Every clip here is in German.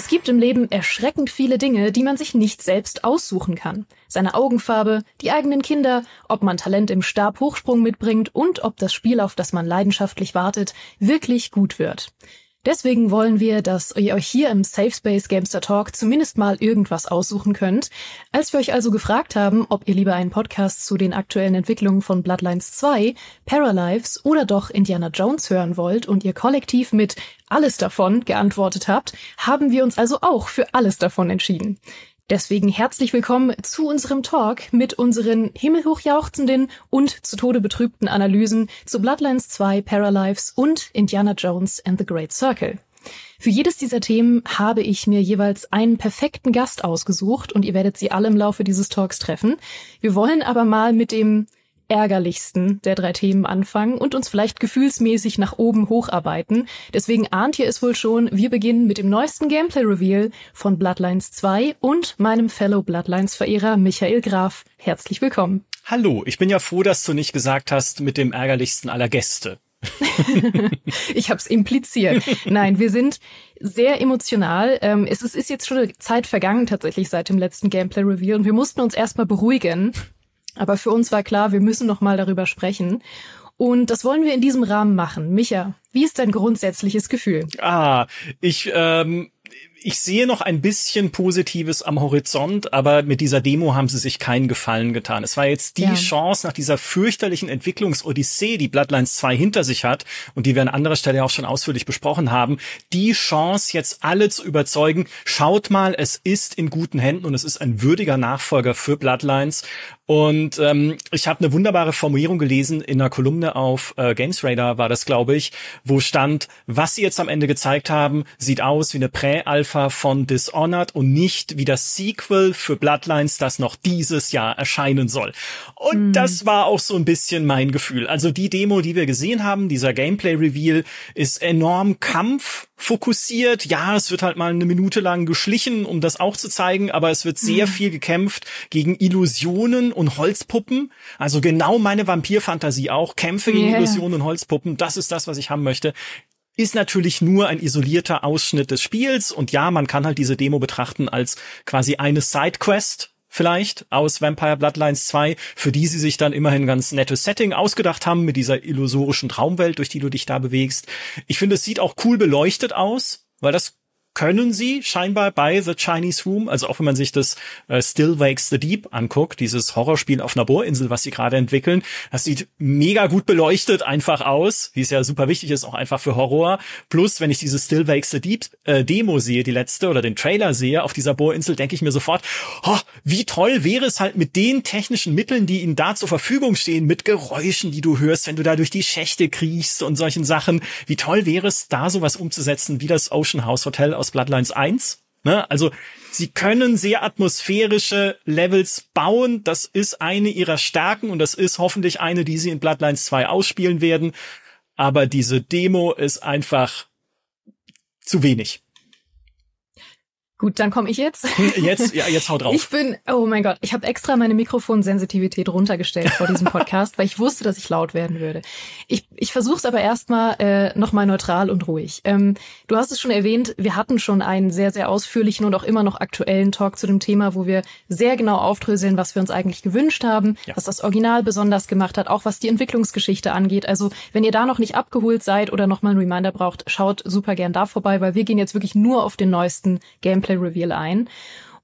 Es gibt im Leben erschreckend viele Dinge, die man sich nicht selbst aussuchen kann. Seine Augenfarbe, die eigenen Kinder, ob man Talent im Stabhochsprung mitbringt und ob das Spiel, auf das man leidenschaftlich wartet, wirklich gut wird. Deswegen wollen wir, dass ihr euch hier im Safe Space Gamester Talk zumindest mal irgendwas aussuchen könnt. Als wir euch also gefragt haben, ob ihr lieber einen Podcast zu den aktuellen Entwicklungen von Bloodlines 2, Paralives oder doch Indiana Jones hören wollt und ihr kollektiv mit alles davon geantwortet habt, haben wir uns also auch für alles davon entschieden. Deswegen herzlich willkommen zu unserem Talk mit unseren himmelhochjauchzenden und zu Tode betrübten Analysen zu Bloodlines 2, Paralives und Indiana Jones and the Great Circle. Für jedes dieser Themen habe ich mir jeweils einen perfekten Gast ausgesucht und ihr werdet sie alle im Laufe dieses Talks treffen. Wir wollen aber mal mit dem ärgerlichsten der drei Themen anfangen und uns vielleicht gefühlsmäßig nach oben hocharbeiten. Deswegen ahnt ihr es wohl schon, wir beginnen mit dem neuesten Gameplay-Reveal von Bloodlines 2 und meinem Fellow Bloodlines-Verehrer Michael Graf. Herzlich willkommen. Hallo, ich bin ja froh, dass du nicht gesagt hast mit dem ärgerlichsten aller Gäste. ich habe es impliziert. Nein, wir sind sehr emotional. Ähm, es ist jetzt schon eine Zeit vergangen tatsächlich seit dem letzten Gameplay-Reveal und wir mussten uns erstmal beruhigen. Aber für uns war klar, wir müssen noch mal darüber sprechen. Und das wollen wir in diesem Rahmen machen. Micha, wie ist dein grundsätzliches Gefühl? Ah, ich ähm, ich sehe noch ein bisschen Positives am Horizont, aber mit dieser Demo haben sie sich keinen Gefallen getan. Es war jetzt die ja. Chance nach dieser fürchterlichen Entwicklungsodyssee, die Bloodlines 2 hinter sich hat und die wir an anderer Stelle auch schon ausführlich besprochen haben, die Chance jetzt alle zu überzeugen, schaut mal, es ist in guten Händen und es ist ein würdiger Nachfolger für Bloodlines und ähm, ich habe eine wunderbare Formulierung gelesen in einer Kolumne auf äh, Games Radar war das, glaube ich, wo stand, was sie jetzt am Ende gezeigt haben, sieht aus wie eine Prä-Alpha von Dishonored und nicht wie das Sequel für Bloodlines, das noch dieses Jahr erscheinen soll. Und mhm. das war auch so ein bisschen mein Gefühl. Also die Demo, die wir gesehen haben, dieser Gameplay-Reveal, ist enorm Kampf fokussiert. Ja, es wird halt mal eine Minute lang geschlichen, um das auch zu zeigen, aber es wird sehr mhm. viel gekämpft gegen Illusionen und Holzpuppen. Also genau meine Vampirfantasie auch. Kämpfe gegen yeah. Illusionen und Holzpuppen. Das ist das, was ich haben möchte ist natürlich nur ein isolierter Ausschnitt des Spiels und ja, man kann halt diese Demo betrachten als quasi eine Sidequest vielleicht aus Vampire Bloodlines 2, für die sie sich dann immerhin ganz nettes Setting ausgedacht haben mit dieser illusorischen Traumwelt, durch die du dich da bewegst. Ich finde, es sieht auch cool beleuchtet aus, weil das können sie scheinbar bei The Chinese Room, also auch wenn man sich das äh, Still Wakes the Deep anguckt, dieses Horrorspiel auf einer Bohrinsel, was sie gerade entwickeln, das sieht mega gut beleuchtet einfach aus, wie es ja super wichtig ist, auch einfach für Horror. Plus, wenn ich diese Still Wakes the Deep äh, Demo sehe, die letzte oder den Trailer sehe auf dieser Bohrinsel, denke ich mir sofort, oh, wie toll wäre es halt mit den technischen Mitteln, die ihnen da zur Verfügung stehen, mit Geräuschen, die du hörst, wenn du da durch die Schächte kriechst und solchen Sachen. Wie toll wäre es, da sowas umzusetzen wie das Ocean House Hotel aus Bloodlines 1. Ne? Also sie können sehr atmosphärische Levels bauen. Das ist eine ihrer Stärken und das ist hoffentlich eine, die sie in Bloodlines 2 ausspielen werden. Aber diese Demo ist einfach zu wenig. Gut, dann komme ich jetzt. Jetzt, ja, jetzt hau drauf. Ich bin, oh mein Gott, ich habe extra meine Mikrofonsensitivität runtergestellt vor diesem Podcast, weil ich wusste, dass ich laut werden würde. Ich, ich versuche es aber erstmal äh, nochmal neutral und ruhig. Ähm, du hast es schon erwähnt, wir hatten schon einen sehr, sehr ausführlichen und auch immer noch aktuellen Talk zu dem Thema, wo wir sehr genau aufdröseln, was wir uns eigentlich gewünscht haben, ja. was das Original besonders gemacht hat, auch was die Entwicklungsgeschichte angeht. Also wenn ihr da noch nicht abgeholt seid oder nochmal einen Reminder braucht, schaut super gern da vorbei, weil wir gehen jetzt wirklich nur auf den neuesten Gameplay Gameplay-Reveal ein.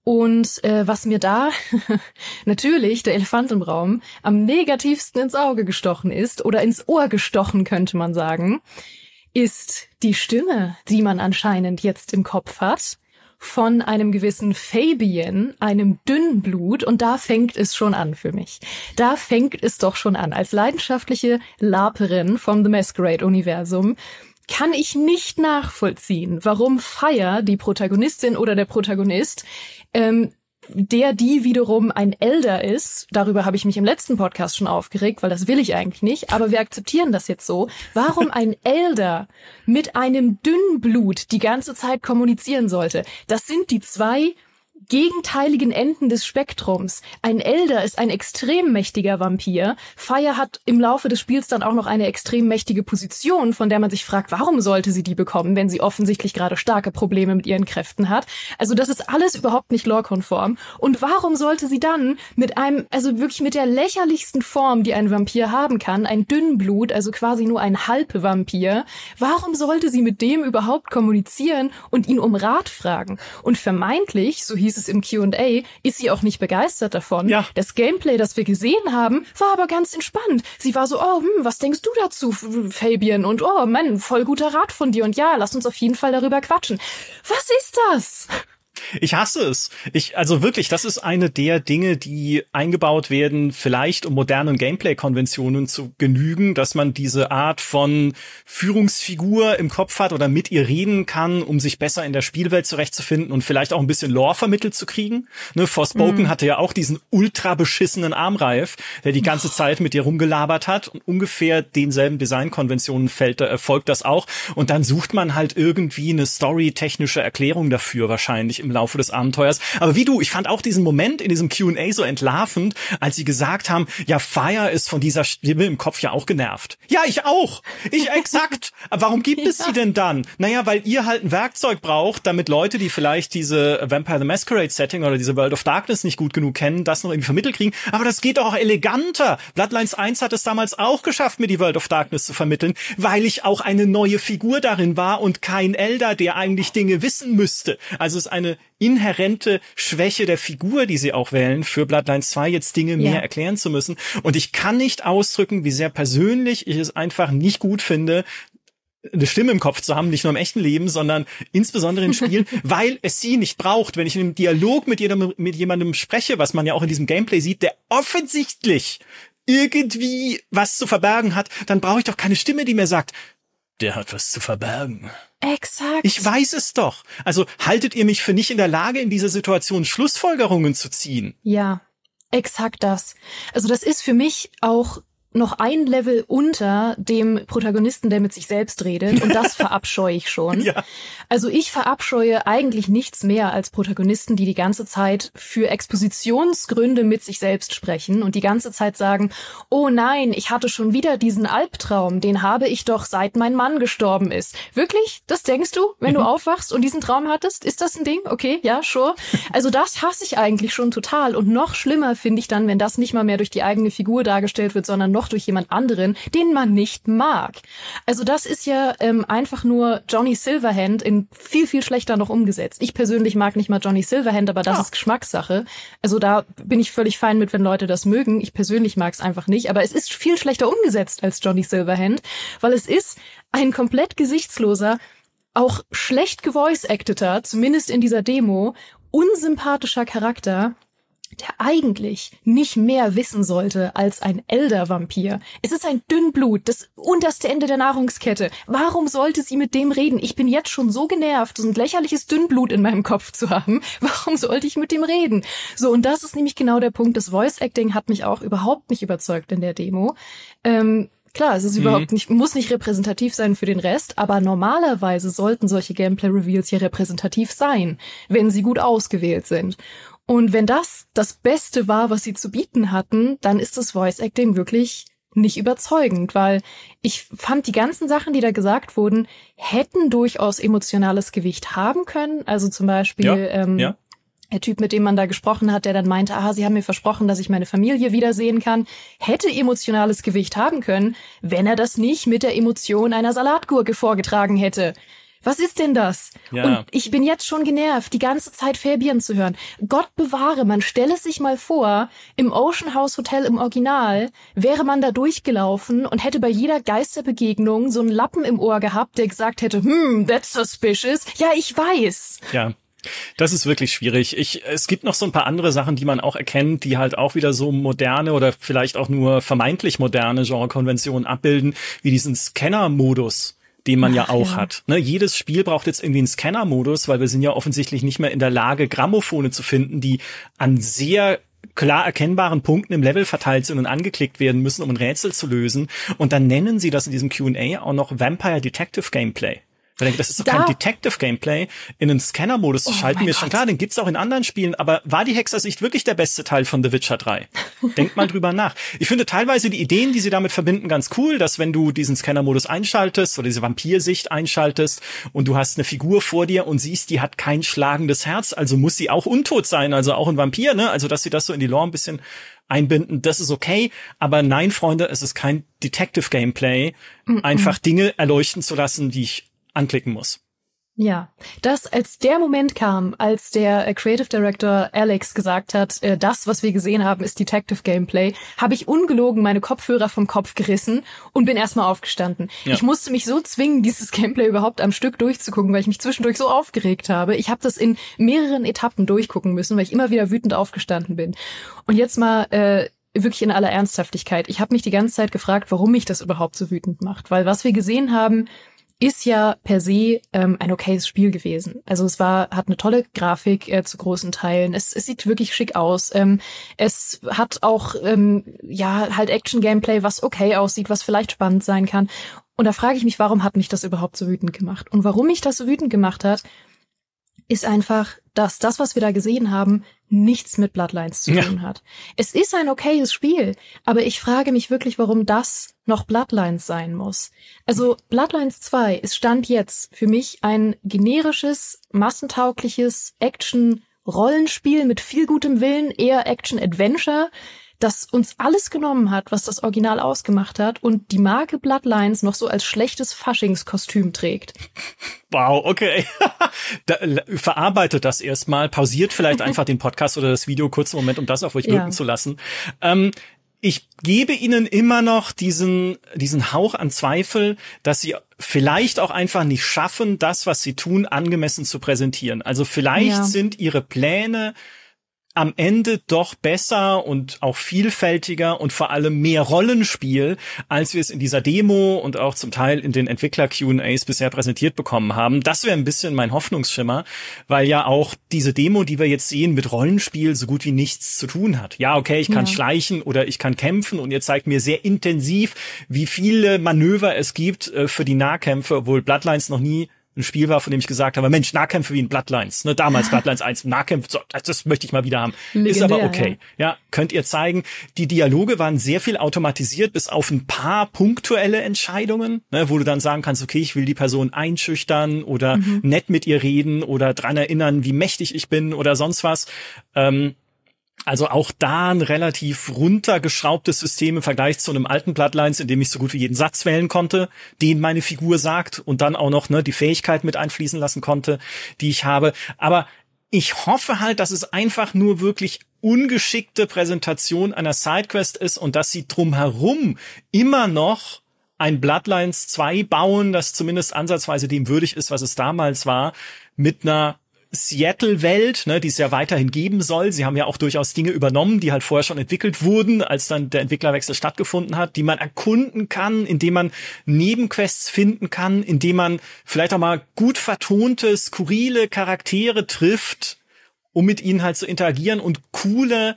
Und äh, was mir da natürlich, der Elefant im Raum, am negativsten ins Auge gestochen ist oder ins Ohr gestochen, könnte man sagen, ist die Stimme, die man anscheinend jetzt im Kopf hat von einem gewissen Fabian, einem Dünnblut, und da fängt es schon an für mich. Da fängt es doch schon an. Als leidenschaftliche Laperin vom The Masquerade-Universum kann ich nicht nachvollziehen, warum Fire, die Protagonistin oder der Protagonist, ähm, der die wiederum ein Elder ist, darüber habe ich mich im letzten Podcast schon aufgeregt, weil das will ich eigentlich nicht, aber wir akzeptieren das jetzt so. Warum ein Elder mit einem Dünnblut die ganze Zeit kommunizieren sollte, das sind die zwei gegenteiligen Enden des Spektrums. Ein Elder ist ein extrem mächtiger Vampir. Fire hat im Laufe des Spiels dann auch noch eine extrem mächtige Position, von der man sich fragt, warum sollte sie die bekommen, wenn sie offensichtlich gerade starke Probleme mit ihren Kräften hat. Also das ist alles überhaupt nicht lorekonform. Und warum sollte sie dann mit einem, also wirklich mit der lächerlichsten Form, die ein Vampir haben kann, ein Dünnblut, also quasi nur ein Halbvampir, warum sollte sie mit dem überhaupt kommunizieren und ihn um Rat fragen? Und vermeintlich, so hieß es im Q&A, ist sie auch nicht begeistert davon. Ja. Das Gameplay, das wir gesehen haben, war aber ganz entspannt. Sie war so, oh, hm, was denkst du dazu, Fabian? Und oh, Mann, voll guter Rat von dir. Und ja, lass uns auf jeden Fall darüber quatschen. Was ist das? Ich hasse es. Ich, also wirklich, das ist eine der Dinge, die eingebaut werden, vielleicht um modernen Gameplay-Konventionen zu genügen, dass man diese Art von Führungsfigur im Kopf hat oder mit ihr reden kann, um sich besser in der Spielwelt zurechtzufinden und vielleicht auch ein bisschen Lore vermittelt zu kriegen. Ne, Forspoken mhm. hatte ja auch diesen ultra beschissenen Armreif, der die ganze Zeit mit dir rumgelabert hat und ungefähr denselben Designkonventionen fällt, äh, folgt das auch. Und dann sucht man halt irgendwie eine storytechnische Erklärung dafür wahrscheinlich im Laufe des Abenteuers. Aber wie du, ich fand auch diesen Moment in diesem Q&A so entlarvend, als sie gesagt haben, ja, Fire ist von dieser Stimme im Kopf ja auch genervt. Ja, ich auch. Ich exakt. Warum gibt es sie denn dann? Naja, weil ihr halt ein Werkzeug braucht, damit Leute, die vielleicht diese Vampire the Masquerade Setting oder diese World of Darkness nicht gut genug kennen, das noch irgendwie vermittelt kriegen. Aber das geht auch eleganter. Bloodlines 1 hat es damals auch geschafft, mir die World of Darkness zu vermitteln, weil ich auch eine neue Figur darin war und kein Elder, der eigentlich Dinge wissen müsste. Also es ist eine inhärente Schwäche der Figur, die sie auch wählen, für Bloodlines 2 jetzt Dinge mehr erklären zu müssen. Und ich kann nicht ausdrücken, wie sehr persönlich ich es einfach nicht gut finde, eine Stimme im Kopf zu haben, nicht nur im echten Leben, sondern insbesondere in Spielen, weil es sie nicht braucht. Wenn ich in einem Dialog mit, jedem, mit jemandem spreche, was man ja auch in diesem Gameplay sieht, der offensichtlich irgendwie was zu verbergen hat, dann brauche ich doch keine Stimme, die mir sagt, der hat was zu verbergen. Exakt. Ich weiß es doch. Also haltet ihr mich für nicht in der Lage, in dieser Situation Schlussfolgerungen zu ziehen? Ja, exakt das. Also das ist für mich auch noch ein Level unter dem Protagonisten, der mit sich selbst redet. Und das verabscheue ich schon. Ja. Also ich verabscheue eigentlich nichts mehr als Protagonisten, die die ganze Zeit für Expositionsgründe mit sich selbst sprechen und die ganze Zeit sagen, oh nein, ich hatte schon wieder diesen Albtraum, den habe ich doch seit mein Mann gestorben ist. Wirklich? Das denkst du, wenn mhm. du aufwachst und diesen Traum hattest? Ist das ein Ding? Okay, ja, sure. Also das hasse ich eigentlich schon total. Und noch schlimmer finde ich dann, wenn das nicht mal mehr durch die eigene Figur dargestellt wird, sondern noch durch jemand anderen, den man nicht mag. Also das ist ja ähm, einfach nur Johnny Silverhand in viel, viel schlechter noch umgesetzt. Ich persönlich mag nicht mal Johnny Silverhand, aber das oh. ist Geschmackssache. Also da bin ich völlig fein mit, wenn Leute das mögen. Ich persönlich mag es einfach nicht, aber es ist viel schlechter umgesetzt als Johnny Silverhand, weil es ist ein komplett gesichtsloser, auch schlecht gevoice-acteter, zumindest in dieser Demo, unsympathischer Charakter, der eigentlich nicht mehr wissen sollte als ein Elder-Vampir. Es ist ein Dünnblut, das unterste Ende der Nahrungskette. Warum sollte sie mit dem reden? Ich bin jetzt schon so genervt, so ein lächerliches Dünnblut in meinem Kopf zu haben. Warum sollte ich mit dem reden? So, und das ist nämlich genau der Punkt. Das Voice-Acting hat mich auch überhaupt nicht überzeugt in der Demo. Ähm, Klar, es ist mhm. überhaupt nicht, muss nicht repräsentativ sein für den Rest, aber normalerweise sollten solche Gameplay-Reveals ja repräsentativ sein, wenn sie gut ausgewählt sind. Und wenn das das Beste war, was sie zu bieten hatten, dann ist das Voice Acting wirklich nicht überzeugend, weil ich fand die ganzen Sachen, die da gesagt wurden, hätten durchaus emotionales Gewicht haben können. Also zum Beispiel ja, ähm, ja. der Typ, mit dem man da gesprochen hat, der dann meinte, aha, sie haben mir versprochen, dass ich meine Familie wiedersehen kann, hätte emotionales Gewicht haben können, wenn er das nicht mit der Emotion einer Salatgurke vorgetragen hätte. Was ist denn das? Ja. Und ich bin jetzt schon genervt, die ganze Zeit Fabian zu hören. Gott bewahre, man stelle sich mal vor, im Ocean House Hotel im Original wäre man da durchgelaufen und hätte bei jeder Geisterbegegnung so einen Lappen im Ohr gehabt, der gesagt hätte, hm, that's suspicious. Ja, ich weiß. Ja. Das ist wirklich schwierig. Ich, es gibt noch so ein paar andere Sachen, die man auch erkennt, die halt auch wieder so moderne oder vielleicht auch nur vermeintlich moderne Genrekonventionen abbilden, wie diesen Scanner-Modus den man Ach, ja auch ja. hat. Ne, jedes Spiel braucht jetzt irgendwie einen Scanner-Modus, weil wir sind ja offensichtlich nicht mehr in der Lage, Grammophone zu finden, die an sehr klar erkennbaren Punkten im Level verteilt sind und angeklickt werden müssen, um ein Rätsel zu lösen. Und dann nennen sie das in diesem Q&A auch noch Vampire Detective Gameplay. Weil das ist doch da. kein Detective-Gameplay. In den Scanner-Modus oh schalten wir schon klar, den gibt's auch in anderen Spielen, aber war die Hexersicht wirklich der beste Teil von The Witcher 3? Denkt mal drüber nach. Ich finde teilweise die Ideen, die sie damit verbinden, ganz cool, dass wenn du diesen Scanner-Modus einschaltest oder diese Vampirsicht einschaltest und du hast eine Figur vor dir und siehst, die hat kein schlagendes Herz, also muss sie auch untot sein, also auch ein Vampir, ne? Also dass sie das so in die Lore ein bisschen einbinden, das ist okay. Aber nein, Freunde, es ist kein Detective Gameplay, mm -mm. einfach Dinge erleuchten zu lassen, die ich anklicken muss. Ja, das als der Moment kam, als der äh, Creative Director Alex gesagt hat, äh, das, was wir gesehen haben, ist Detective Gameplay, habe ich ungelogen meine Kopfhörer vom Kopf gerissen und bin erstmal aufgestanden. Ja. Ich musste mich so zwingen, dieses Gameplay überhaupt am Stück durchzugucken, weil ich mich zwischendurch so aufgeregt habe. Ich habe das in mehreren Etappen durchgucken müssen, weil ich immer wieder wütend aufgestanden bin. Und jetzt mal äh, wirklich in aller Ernsthaftigkeit. Ich habe mich die ganze Zeit gefragt, warum mich das überhaupt so wütend macht, weil was wir gesehen haben, ist ja per se ähm, ein okayes Spiel gewesen. Also es war, hat eine tolle Grafik äh, zu großen Teilen. Es, es sieht wirklich schick aus. Ähm, es hat auch ähm, ja halt Action-Gameplay, was okay aussieht, was vielleicht spannend sein kann. Und da frage ich mich, warum hat mich das überhaupt so wütend gemacht? Und warum mich das so wütend gemacht hat, ist einfach, dass das, was wir da gesehen haben, nichts mit Bloodlines zu tun ja. hat. Es ist ein okayes Spiel, aber ich frage mich wirklich, warum das noch Bloodlines sein muss. Also Bloodlines 2 ist Stand jetzt für mich ein generisches, massentaugliches Action-Rollenspiel mit viel gutem Willen, eher Action-Adventure, das uns alles genommen hat, was das Original ausgemacht hat und die Marke Bloodlines noch so als schlechtes Faschingskostüm trägt. Wow, okay. da, verarbeitet das erstmal, pausiert vielleicht einfach den Podcast oder das Video kurz einen Moment, um das auf euch wirken ja. zu lassen. Ähm, ich gebe ihnen immer noch diesen, diesen Hauch an Zweifel, dass sie vielleicht auch einfach nicht schaffen, das, was sie tun, angemessen zu präsentieren. Also vielleicht ja. sind ihre Pläne am Ende doch besser und auch vielfältiger und vor allem mehr Rollenspiel, als wir es in dieser Demo und auch zum Teil in den Entwickler Q&As bisher präsentiert bekommen haben. Das wäre ein bisschen mein Hoffnungsschimmer, weil ja auch diese Demo, die wir jetzt sehen, mit Rollenspiel so gut wie nichts zu tun hat. Ja, okay, ich kann ja. schleichen oder ich kann kämpfen und ihr zeigt mir sehr intensiv, wie viele Manöver es gibt äh, für die Nahkämpfe, obwohl Bloodlines noch nie ein Spiel war, von dem ich gesagt habe, Mensch, Nahkämpfe wie in Bloodlines, ne, damals Bloodlines 1, Nahkämpfe, so, das möchte ich mal wieder haben. Legendär, ist aber okay. Ja. ja, könnt ihr zeigen. Die Dialoge waren sehr viel automatisiert, bis auf ein paar punktuelle Entscheidungen, ne, wo du dann sagen kannst, okay, ich will die Person einschüchtern oder mhm. nett mit ihr reden oder dran erinnern, wie mächtig ich bin oder sonst was. Ähm, also auch da ein relativ runtergeschraubtes System im Vergleich zu einem alten Bloodlines, in dem ich so gut wie jeden Satz wählen konnte, den meine Figur sagt und dann auch noch ne, die Fähigkeit mit einfließen lassen konnte, die ich habe. Aber ich hoffe halt, dass es einfach nur wirklich ungeschickte Präsentation einer Sidequest ist und dass sie drumherum immer noch ein Bloodlines 2 bauen, das zumindest ansatzweise dem würdig ist, was es damals war, mit einer Seattle-Welt, ne, die es ja weiterhin geben soll. Sie haben ja auch durchaus Dinge übernommen, die halt vorher schon entwickelt wurden, als dann der Entwicklerwechsel stattgefunden hat, die man erkunden kann, indem man Nebenquests finden kann, indem man vielleicht auch mal gut vertonte, skurrile Charaktere trifft, um mit ihnen halt zu interagieren und coole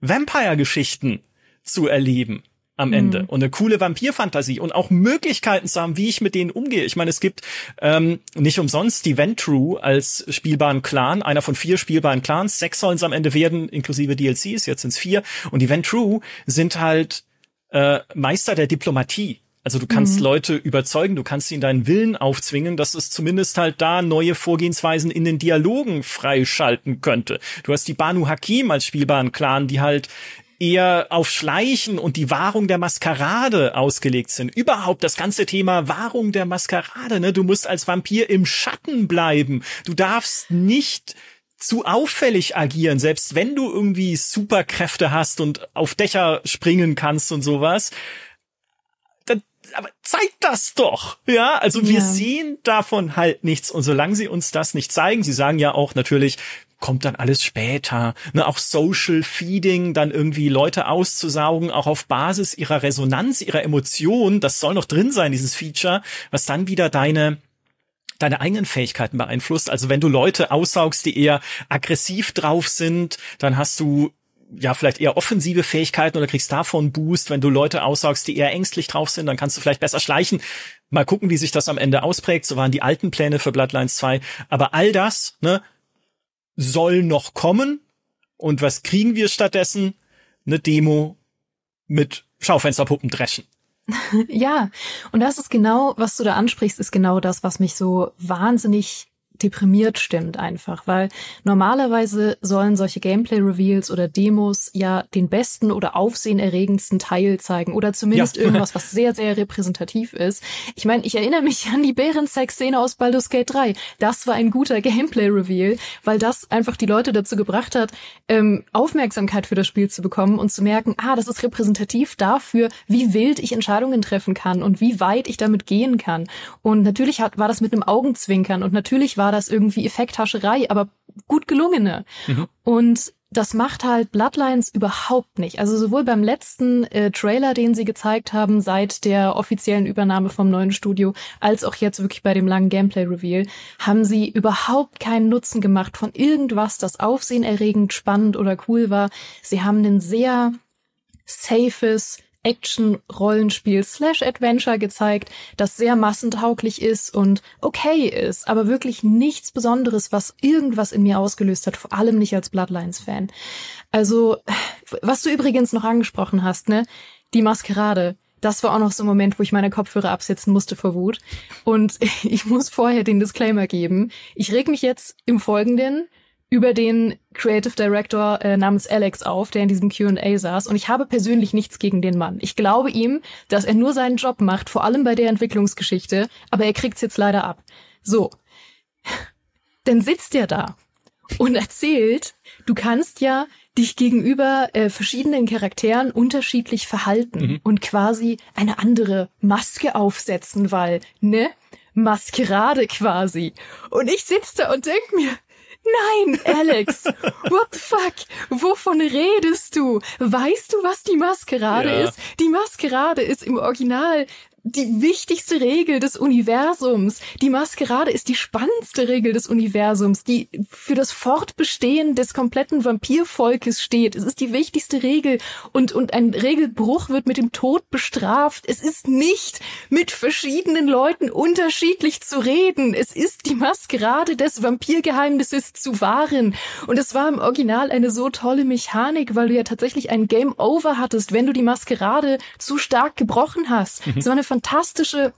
Vampire-Geschichten zu erleben am Ende mhm. und eine coole Vampirfantasie und auch Möglichkeiten zu haben, wie ich mit denen umgehe. Ich meine, es gibt ähm, nicht umsonst die Ventrue als spielbaren Clan, einer von vier spielbaren Clans. Sechs sollen es am Ende werden, inklusive DLCs, jetzt sind es vier. Und die Ventrue sind halt äh, Meister der Diplomatie. Also du kannst mhm. Leute überzeugen, du kannst ihnen deinen Willen aufzwingen, dass es zumindest halt da neue Vorgehensweisen in den Dialogen freischalten könnte. Du hast die Banu Hakim als spielbaren Clan, die halt eher auf Schleichen und die Wahrung der Maskerade ausgelegt sind. Überhaupt das ganze Thema Wahrung der Maskerade. Ne? Du musst als Vampir im Schatten bleiben. Du darfst nicht zu auffällig agieren, selbst wenn du irgendwie Superkräfte hast und auf Dächer springen kannst und sowas. Dann, aber zeig das doch, ja. Also wir ja. sehen davon halt nichts und solange sie uns das nicht zeigen, sie sagen ja auch natürlich, kommt dann alles später. Ne, auch Social Feeding, dann irgendwie Leute auszusaugen, auch auf Basis ihrer Resonanz, ihrer Emotionen, das soll noch drin sein, dieses Feature, was dann wieder deine deine eigenen Fähigkeiten beeinflusst. Also wenn du Leute aussaugst, die eher aggressiv drauf sind, dann hast du ja vielleicht eher offensive Fähigkeiten oder kriegst davon Boost, wenn du Leute aussaugst, die eher ängstlich drauf sind, dann kannst du vielleicht besser schleichen. Mal gucken, wie sich das am Ende ausprägt. So waren die alten Pläne für Bloodlines 2. Aber all das, ne, soll noch kommen. Und was kriegen wir stattdessen? Eine Demo mit Schaufensterpuppen dreschen. ja, und das ist genau, was du da ansprichst, ist genau das, was mich so wahnsinnig deprimiert stimmt einfach, weil normalerweise sollen solche Gameplay-Reveals oder Demos ja den besten oder aufsehenerregendsten Teil zeigen oder zumindest ja. irgendwas, was sehr, sehr repräsentativ ist. Ich meine, ich erinnere mich an die Bärensex-Szene aus Baldur's Gate 3. Das war ein guter Gameplay-Reveal, weil das einfach die Leute dazu gebracht hat, ähm, Aufmerksamkeit für das Spiel zu bekommen und zu merken, ah, das ist repräsentativ dafür, wie wild ich Entscheidungen treffen kann und wie weit ich damit gehen kann. Und natürlich hat, war das mit einem Augenzwinkern und natürlich war das irgendwie Effekthascherei, aber gut gelungene. Mhm. Und das macht halt Bloodlines überhaupt nicht. Also sowohl beim letzten äh, Trailer, den sie gezeigt haben, seit der offiziellen Übernahme vom neuen Studio, als auch jetzt wirklich bei dem langen Gameplay-Reveal, haben sie überhaupt keinen Nutzen gemacht von irgendwas, das aufsehenerregend, spannend oder cool war. Sie haben ein sehr safes, Action-Rollenspiel slash Adventure gezeigt, das sehr massentauglich ist und okay ist, aber wirklich nichts Besonderes, was irgendwas in mir ausgelöst hat, vor allem nicht als Bloodlines-Fan. Also, was du übrigens noch angesprochen hast, ne? Die Maskerade. Das war auch noch so ein Moment, wo ich meine Kopfhörer absetzen musste vor Wut. Und ich muss vorher den Disclaimer geben. Ich reg mich jetzt im Folgenden über den Creative Director äh, namens Alex auf, der in diesem Q&A saß. Und ich habe persönlich nichts gegen den Mann. Ich glaube ihm, dass er nur seinen Job macht, vor allem bei der Entwicklungsgeschichte. Aber er kriegt's jetzt leider ab. So. Dann sitzt er da und erzählt, du kannst ja dich gegenüber äh, verschiedenen Charakteren unterschiedlich verhalten mhm. und quasi eine andere Maske aufsetzen, weil, ne? Maskerade quasi. Und ich sitze da und denk mir, Nein, Alex, what the fuck? Wovon redest du? Weißt du, was die Maskerade ja. ist? Die Maskerade ist im Original die wichtigste Regel des Universums. Die Maskerade ist die spannendste Regel des Universums, die für das Fortbestehen des kompletten Vampirvolkes steht. Es ist die wichtigste Regel und, und ein Regelbruch wird mit dem Tod bestraft. Es ist nicht mit verschiedenen Leuten unterschiedlich zu reden. Es ist die Maskerade des Vampirgeheimnisses zu wahren. Und es war im Original eine so tolle Mechanik, weil du ja tatsächlich ein Game Over hattest, wenn du die Maskerade zu stark gebrochen hast. Mhm. So eine fantastische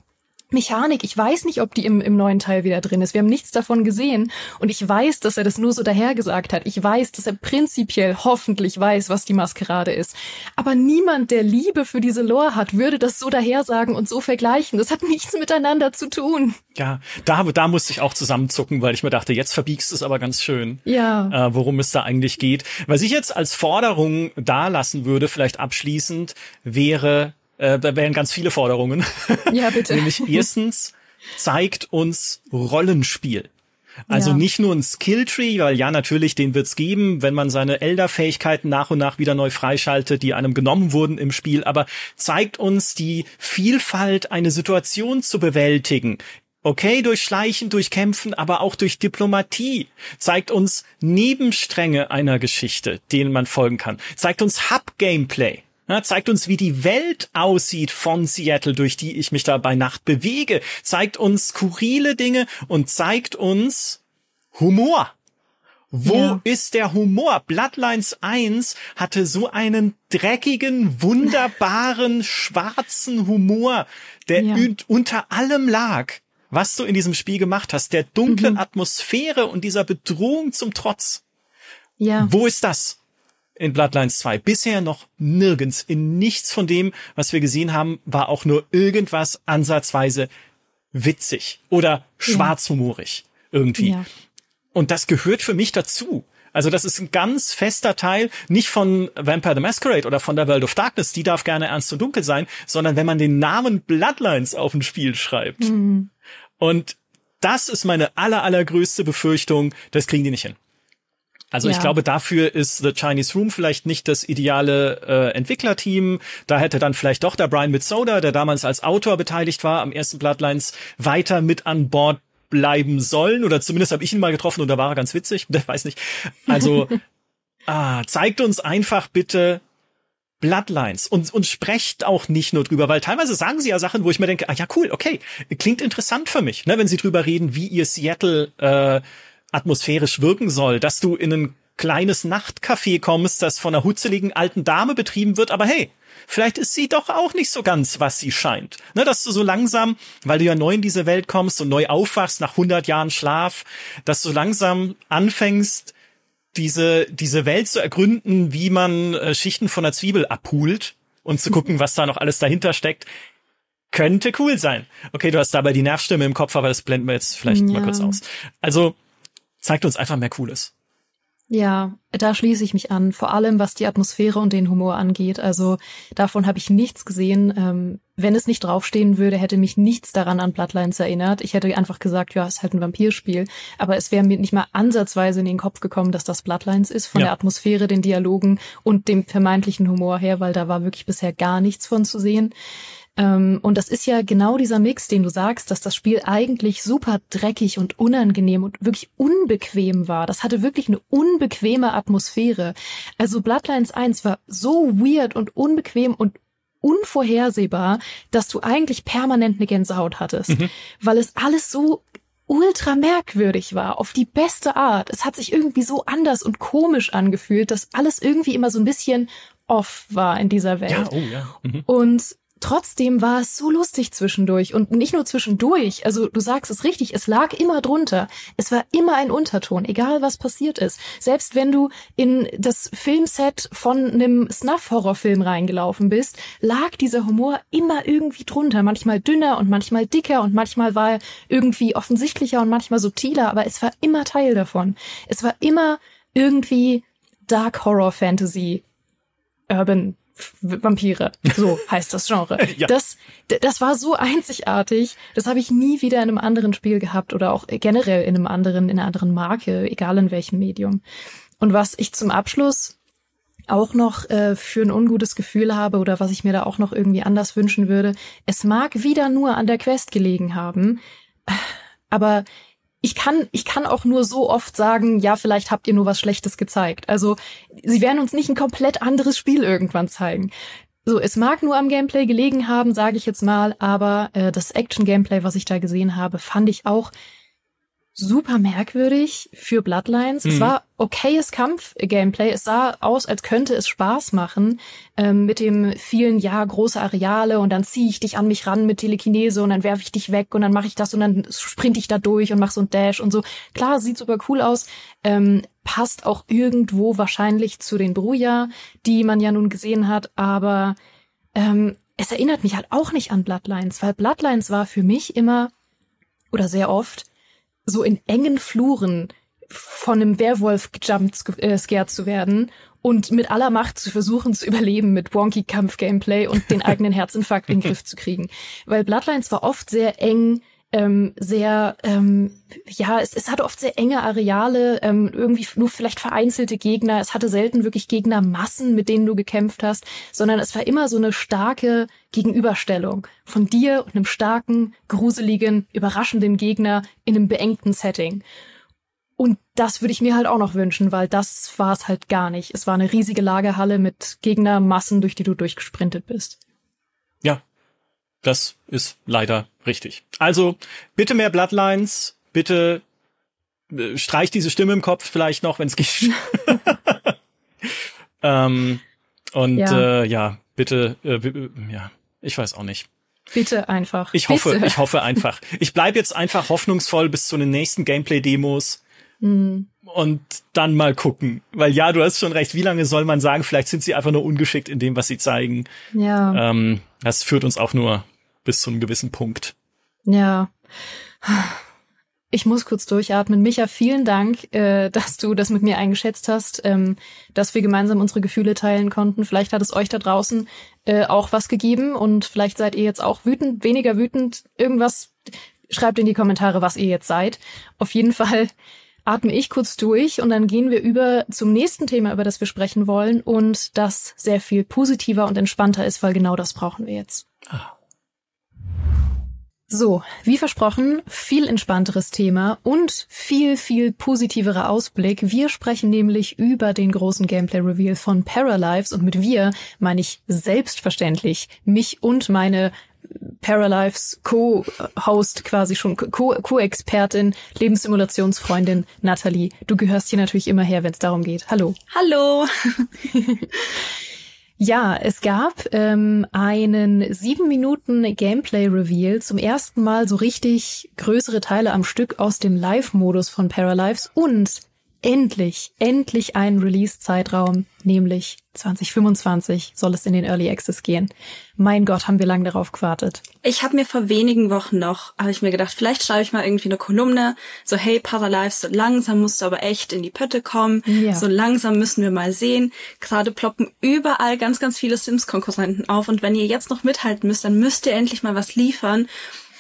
Mechanik. Ich weiß nicht, ob die im, im neuen Teil wieder drin ist. Wir haben nichts davon gesehen. Und ich weiß, dass er das nur so dahergesagt hat. Ich weiß, dass er prinzipiell hoffentlich weiß, was die Maskerade ist. Aber niemand, der Liebe für diese Lore hat, würde das so dahersagen und so vergleichen. Das hat nichts miteinander zu tun. Ja, da, da musste ich auch zusammenzucken, weil ich mir dachte, jetzt verbiegst du es aber ganz schön. Ja. Äh, worum es da eigentlich geht. Was ich jetzt als Forderung da lassen würde, vielleicht abschließend, wäre äh, da wären ganz viele Forderungen. Ja, bitte. Nämlich erstens zeigt uns Rollenspiel. Also ja. nicht nur ein Skilltree, weil ja natürlich, den wird's geben, wenn man seine Elder-Fähigkeiten nach und nach wieder neu freischaltet, die einem genommen wurden im Spiel, aber zeigt uns die Vielfalt, eine Situation zu bewältigen. Okay, durch Schleichen, durch Kämpfen, aber auch durch Diplomatie. Zeigt uns Nebenstränge einer Geschichte, denen man folgen kann. Zeigt uns Hub-Gameplay. Ja, zeigt uns, wie die Welt aussieht von Seattle, durch die ich mich da bei Nacht bewege. Zeigt uns skurrile Dinge und zeigt uns Humor. Wo ja. ist der Humor? Bloodlines 1 hatte so einen dreckigen, wunderbaren, schwarzen Humor, der ja. unter allem lag, was du in diesem Spiel gemacht hast, der dunklen mhm. Atmosphäre und dieser Bedrohung zum Trotz. Ja. Wo ist das? In Bloodlines 2. Bisher noch nirgends. In nichts von dem, was wir gesehen haben, war auch nur irgendwas ansatzweise witzig oder schwarzhumorig irgendwie. Ja. Und das gehört für mich dazu. Also das ist ein ganz fester Teil, nicht von Vampire the Masquerade oder von der World of Darkness, die darf gerne ernst und dunkel sein, sondern wenn man den Namen Bloodlines auf ein Spiel schreibt. Mhm. Und das ist meine aller, allergrößte Befürchtung, das kriegen die nicht hin. Also ja. ich glaube, dafür ist The Chinese Room vielleicht nicht das ideale äh, Entwicklerteam. Da hätte dann vielleicht doch der Brian Mitsoda, der damals als Autor beteiligt war, am ersten Bloodlines weiter mit an Bord bleiben sollen. Oder zumindest habe ich ihn mal getroffen und da war er ganz witzig. Ich weiß nicht. Also Ah, zeigt uns einfach bitte Bloodlines und, und sprecht auch nicht nur drüber, weil teilweise sagen sie ja Sachen, wo ich mir denke, ah ja, cool, okay, klingt interessant für mich, ne, wenn sie drüber reden, wie ihr Seattle äh, atmosphärisch wirken soll, dass du in ein kleines Nachtcafé kommst, das von einer hutzeligen alten Dame betrieben wird, aber hey, vielleicht ist sie doch auch nicht so ganz, was sie scheint. Ne, dass du so langsam, weil du ja neu in diese Welt kommst und neu aufwachst nach 100 Jahren Schlaf, dass du langsam anfängst, diese, diese Welt zu ergründen, wie man äh, Schichten von der Zwiebel abholt und zu gucken, was da noch alles dahinter steckt. Könnte cool sein. Okay, du hast dabei die Nervstimme im Kopf, aber das blenden wir jetzt vielleicht ja. mal kurz aus. Also zeigt uns einfach mehr Cooles. Ja, da schließe ich mich an, vor allem was die Atmosphäre und den Humor angeht. Also davon habe ich nichts gesehen. Ähm, wenn es nicht draufstehen würde, hätte mich nichts daran an Bloodlines erinnert. Ich hätte einfach gesagt, ja, es ist halt ein Vampirspiel. Aber es wäre mir nicht mal ansatzweise in den Kopf gekommen, dass das Bloodlines ist, von ja. der Atmosphäre, den Dialogen und dem vermeintlichen Humor her, weil da war wirklich bisher gar nichts von zu sehen. Ähm, und das ist ja genau dieser Mix, den du sagst, dass das Spiel eigentlich super dreckig und unangenehm und wirklich unbequem war. Das hatte wirklich eine unbequeme Atmosphäre. Also Bloodlines 1 war so weird und unbequem und unvorhersehbar, dass du eigentlich permanent eine Gänsehaut hattest, mhm. weil es alles so ultra merkwürdig war, auf die beste Art. Es hat sich irgendwie so anders und komisch angefühlt, dass alles irgendwie immer so ein bisschen off war in dieser Welt. Ja, oh ja. Mhm. Und trotzdem war es so lustig zwischendurch und nicht nur zwischendurch. Also du sagst es richtig, es lag immer drunter. Es war immer ein Unterton, egal was passiert ist. Selbst wenn du in das Filmset von einem Snuff-Horrorfilm reingelaufen bist, lag dieser Humor immer irgendwie drunter. Manchmal dünner und manchmal dicker und manchmal war er irgendwie offensichtlicher und manchmal subtiler, aber es war immer Teil davon. Es war immer irgendwie Dark Horror Fantasy Urban Vampire. So heißt das Genre. ja. Das, das war so einzigartig. Das habe ich nie wieder in einem anderen Spiel gehabt oder auch generell in einem anderen, in einer anderen Marke, egal in welchem Medium. Und was ich zum Abschluss auch noch äh, für ein ungutes Gefühl habe oder was ich mir da auch noch irgendwie anders wünschen würde, es mag wieder nur an der Quest gelegen haben, aber ich kann, ich kann auch nur so oft sagen, ja, vielleicht habt ihr nur was Schlechtes gezeigt. Also, sie werden uns nicht ein komplett anderes Spiel irgendwann zeigen. So, es mag nur am Gameplay gelegen haben, sage ich jetzt mal, aber äh, das Action-Gameplay, was ich da gesehen habe, fand ich auch super merkwürdig für Bloodlines. Mhm. Es war okayes Kampf-Gameplay. Es sah aus, als könnte es Spaß machen ähm, mit dem vielen, ja, große Areale und dann ziehe ich dich an mich ran mit Telekinese und dann werfe ich dich weg und dann mache ich das und dann sprint ich da durch und mach so ein Dash und so. Klar, sieht super cool aus. Ähm, passt auch irgendwo wahrscheinlich zu den Bruja, die man ja nun gesehen hat, aber ähm, es erinnert mich halt auch nicht an Bloodlines, weil Bloodlines war für mich immer oder sehr oft so in engen Fluren von einem Werwolf gejumpt äh, scared zu werden und mit aller Macht zu versuchen zu überleben mit wonky Kampf-Gameplay und den eigenen Herzinfarkt in den Griff zu kriegen. Weil Bloodlines war oft sehr eng, ähm, sehr, ähm, ja, es, es hatte oft sehr enge Areale, ähm, irgendwie nur vielleicht vereinzelte Gegner. Es hatte selten wirklich Gegnermassen, mit denen du gekämpft hast, sondern es war immer so eine starke Gegenüberstellung von dir und einem starken, gruseligen, überraschenden Gegner in einem beengten Setting. Und das würde ich mir halt auch noch wünschen, weil das war es halt gar nicht. Es war eine riesige Lagerhalle mit Gegnermassen, durch die du durchgesprintet bist. Ja, das ist leider richtig. Also bitte mehr Bloodlines, bitte äh, streich diese Stimme im Kopf vielleicht noch, wenn es geht. ähm, und ja. Äh, ja, bitte, äh, ja, ich weiß auch nicht. Bitte einfach. Ich hoffe, Bitte. ich hoffe einfach. Ich bleib jetzt einfach hoffnungsvoll bis zu den nächsten Gameplay-Demos. Mhm. Und dann mal gucken. Weil ja, du hast schon recht, wie lange soll man sagen, vielleicht sind sie einfach nur ungeschickt in dem, was sie zeigen. Ja. Ähm, das führt uns auch nur bis zu einem gewissen Punkt. Ja. Ich muss kurz durchatmen. Micha, vielen Dank, äh, dass du das mit mir eingeschätzt hast, ähm, dass wir gemeinsam unsere Gefühle teilen konnten. Vielleicht hat es euch da draußen äh, auch was gegeben und vielleicht seid ihr jetzt auch wütend, weniger wütend. Irgendwas schreibt in die Kommentare, was ihr jetzt seid. Auf jeden Fall atme ich kurz durch und dann gehen wir über zum nächsten Thema, über das wir sprechen wollen und das sehr viel positiver und entspannter ist, weil genau das brauchen wir jetzt. Ah. So, wie versprochen, viel entspannteres Thema und viel, viel positiverer Ausblick. Wir sprechen nämlich über den großen Gameplay-Reveal von Paralives und mit wir meine ich selbstverständlich mich und meine Paralives Co-Host quasi schon, Co-Expertin, Lebenssimulationsfreundin Nathalie. Du gehörst hier natürlich immer her, wenn es darum geht. Hallo. Hallo. Ja, es gab ähm, einen sieben Minuten Gameplay-Reveal, zum ersten Mal so richtig größere Teile am Stück aus dem Live-Modus von Paralives und endlich, endlich einen Release-Zeitraum, nämlich 2025 soll es in den Early Access gehen. Mein Gott, haben wir lange darauf gewartet. Ich habe mir vor wenigen Wochen noch, habe ich mir gedacht, vielleicht schreibe ich mal irgendwie eine Kolumne, so hey Paralives, so langsam musst du aber echt in die Pötte kommen, ja. so langsam müssen wir mal sehen. Gerade ploppen überall ganz, ganz viele Sims-Konkurrenten auf und wenn ihr jetzt noch mithalten müsst, dann müsst ihr endlich mal was liefern.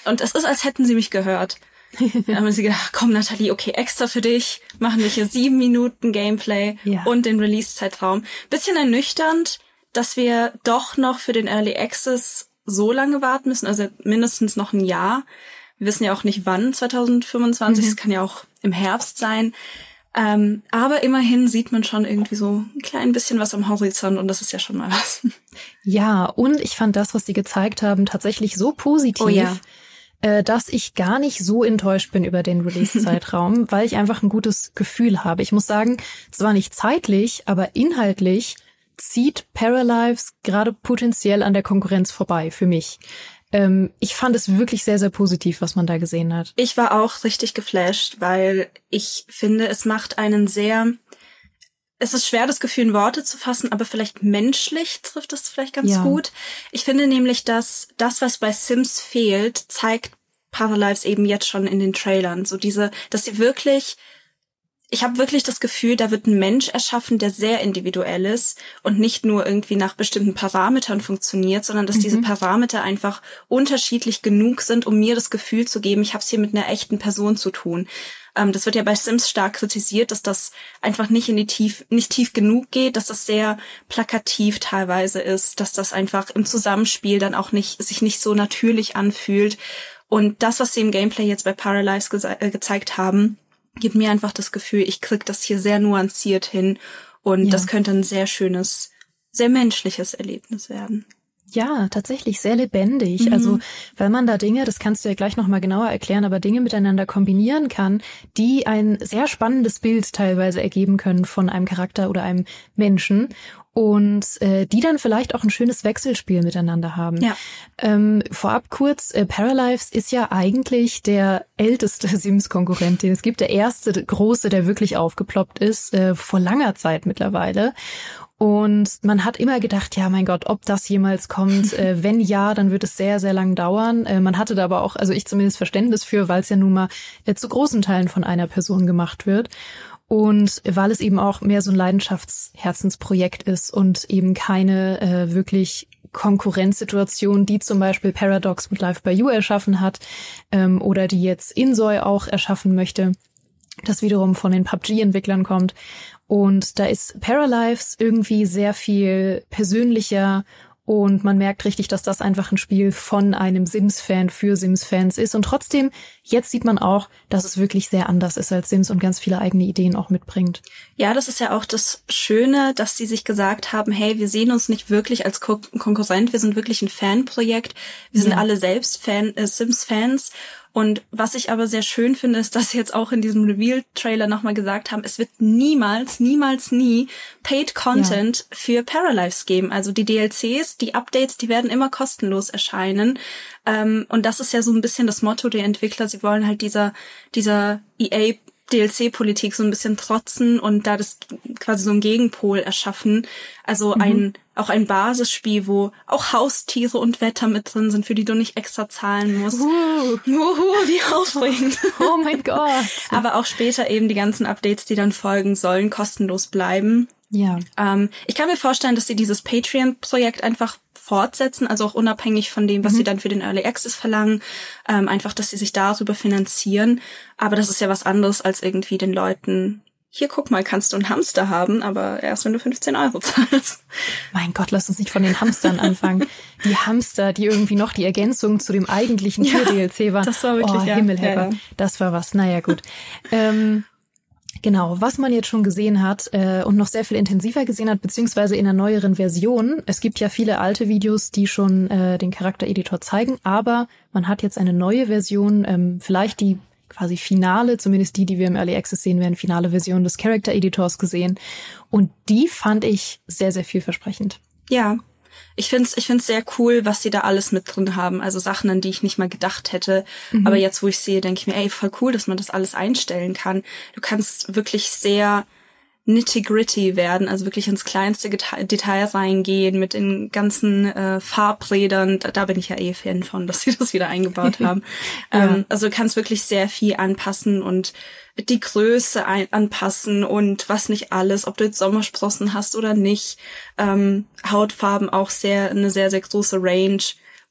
Und es ist, als hätten sie mich gehört. Dann haben sie gedacht, komm Nathalie, okay, extra für dich machen wir hier sieben Minuten Gameplay ja. und den Release-Zeitraum. Bisschen ernüchternd, dass wir doch noch für den Early Access so lange warten müssen, also mindestens noch ein Jahr. Wir wissen ja auch nicht wann 2025, es mhm. kann ja auch im Herbst sein. Ähm, aber immerhin sieht man schon irgendwie so ein klein bisschen was am Horizont und das ist ja schon mal was. Ja, und ich fand das, was sie gezeigt haben, tatsächlich so positiv. Oh ja dass ich gar nicht so enttäuscht bin über den Release-Zeitraum, weil ich einfach ein gutes Gefühl habe. Ich muss sagen, zwar nicht zeitlich, aber inhaltlich zieht Paralives gerade potenziell an der Konkurrenz vorbei für mich. Ähm, ich fand es wirklich sehr, sehr positiv, was man da gesehen hat. Ich war auch richtig geflasht, weil ich finde, es macht einen sehr es ist schwer, das Gefühl in Worte zu fassen, aber vielleicht menschlich trifft es vielleicht ganz ja. gut. Ich finde nämlich, dass das, was bei Sims fehlt, zeigt Paralives eben jetzt schon in den Trailern. So diese, dass sie wirklich, ich habe wirklich das Gefühl, da wird ein Mensch erschaffen, der sehr individuell ist und nicht nur irgendwie nach bestimmten Parametern funktioniert, sondern dass mhm. diese Parameter einfach unterschiedlich genug sind, um mir das Gefühl zu geben, ich habe es hier mit einer echten Person zu tun. Ähm, das wird ja bei Sims stark kritisiert, dass das einfach nicht in die tief, nicht tief genug geht, dass das sehr plakativ teilweise ist, dass das einfach im Zusammenspiel dann auch nicht, sich nicht so natürlich anfühlt. Und das, was sie im Gameplay jetzt bei Paralyze ge äh, gezeigt haben, gibt mir einfach das Gefühl, ich krieg das hier sehr nuanciert hin und ja. das könnte ein sehr schönes, sehr menschliches Erlebnis werden. Ja, tatsächlich sehr lebendig. Mhm. Also, weil man da Dinge, das kannst du ja gleich nochmal genauer erklären, aber Dinge miteinander kombinieren kann, die ein sehr spannendes Bild teilweise ergeben können von einem Charakter oder einem Menschen und äh, die dann vielleicht auch ein schönes Wechselspiel miteinander haben. Ja. Ähm, vorab kurz, äh, Paralives ist ja eigentlich der älteste Sims-Konkurrent, den es gibt, der erste große, der wirklich aufgeploppt ist, äh, vor langer Zeit mittlerweile. Und man hat immer gedacht, ja, mein Gott, ob das jemals kommt. Äh, wenn ja, dann wird es sehr, sehr lang dauern. Äh, man hatte da aber auch, also ich zumindest Verständnis für, weil es ja nun mal äh, zu großen Teilen von einer Person gemacht wird. Und weil es eben auch mehr so ein Leidenschaftsherzensprojekt ist und eben keine äh, wirklich Konkurrenzsituation, die zum Beispiel Paradox mit Live by You erschaffen hat ähm, oder die jetzt Insoy auch erschaffen möchte, das wiederum von den PUBG-Entwicklern kommt. Und da ist Paralives irgendwie sehr viel persönlicher und man merkt richtig, dass das einfach ein Spiel von einem Sims-Fan für Sims-Fans ist. Und trotzdem, jetzt sieht man auch, dass es wirklich sehr anders ist als Sims und ganz viele eigene Ideen auch mitbringt. Ja, das ist ja auch das Schöne, dass sie sich gesagt haben, hey, wir sehen uns nicht wirklich als Ko Konkurrent, wir sind wirklich ein Fanprojekt. Wir ja. sind alle selbst Fan, äh, Sims-Fans und was ich aber sehr schön finde, ist, dass sie jetzt auch in diesem Reveal-Trailer nochmal gesagt haben, es wird niemals, niemals nie Paid Content ja. für Paralives geben. Also die DLCs, die Updates, die werden immer kostenlos erscheinen. Ähm, und das ist ja so ein bisschen das Motto der Entwickler. Sie wollen halt dieser, dieser EA DLC-Politik so ein bisschen trotzen und da das quasi so ein Gegenpol erschaffen. Also mhm. ein, auch ein Basisspiel, wo auch Haustiere und Wetter mit drin sind, für die du nicht extra zahlen musst. Uh. Uhu, wie aufregend. Oh mein Gott. Aber auch später eben die ganzen Updates, die dann folgen sollen, kostenlos bleiben. Ja. Ähm, ich kann mir vorstellen, dass sie dieses Patreon-Projekt einfach fortsetzen, also auch unabhängig von dem, was mhm. sie dann für den Early Access verlangen, ähm, einfach, dass sie sich darüber finanzieren. Aber das ist ja was anderes, als irgendwie den Leuten hier guck mal, kannst du einen Hamster haben, aber erst wenn du 15 Euro zahlst. Mein Gott, lass uns nicht von den Hamstern anfangen. Die Hamster, die irgendwie noch die Ergänzung zu dem eigentlichen Tier-DLC waren. Das war wirklich, oh, ja. Ja, ja. Das war was. Naja, gut. ähm, Genau, was man jetzt schon gesehen hat äh, und noch sehr viel intensiver gesehen hat, beziehungsweise in einer neueren Version. Es gibt ja viele alte Videos, die schon äh, den Charaktereditor zeigen, aber man hat jetzt eine neue Version, ähm, vielleicht die quasi finale, zumindest die, die wir im Early Access sehen werden, finale Version des Character Editors gesehen. Und die fand ich sehr, sehr vielversprechend. Ja, ich find's, ich find's sehr cool, was sie da alles mit drin haben. Also Sachen, an die ich nicht mal gedacht hätte. Mhm. Aber jetzt, wo ich sehe, denke ich mir, ey, voll cool, dass man das alles einstellen kann. Du kannst wirklich sehr nitty-gritty werden, also wirklich ins kleinste Detail reingehen mit den ganzen äh, Farbrädern. Da, da bin ich ja eh Fan von, dass sie das wieder eingebaut haben. ja. ähm, also du kannst wirklich sehr viel anpassen und die Größe ein anpassen und was nicht alles, ob du jetzt Sommersprossen hast oder nicht. Ähm, Hautfarben auch sehr, eine sehr, sehr große Range.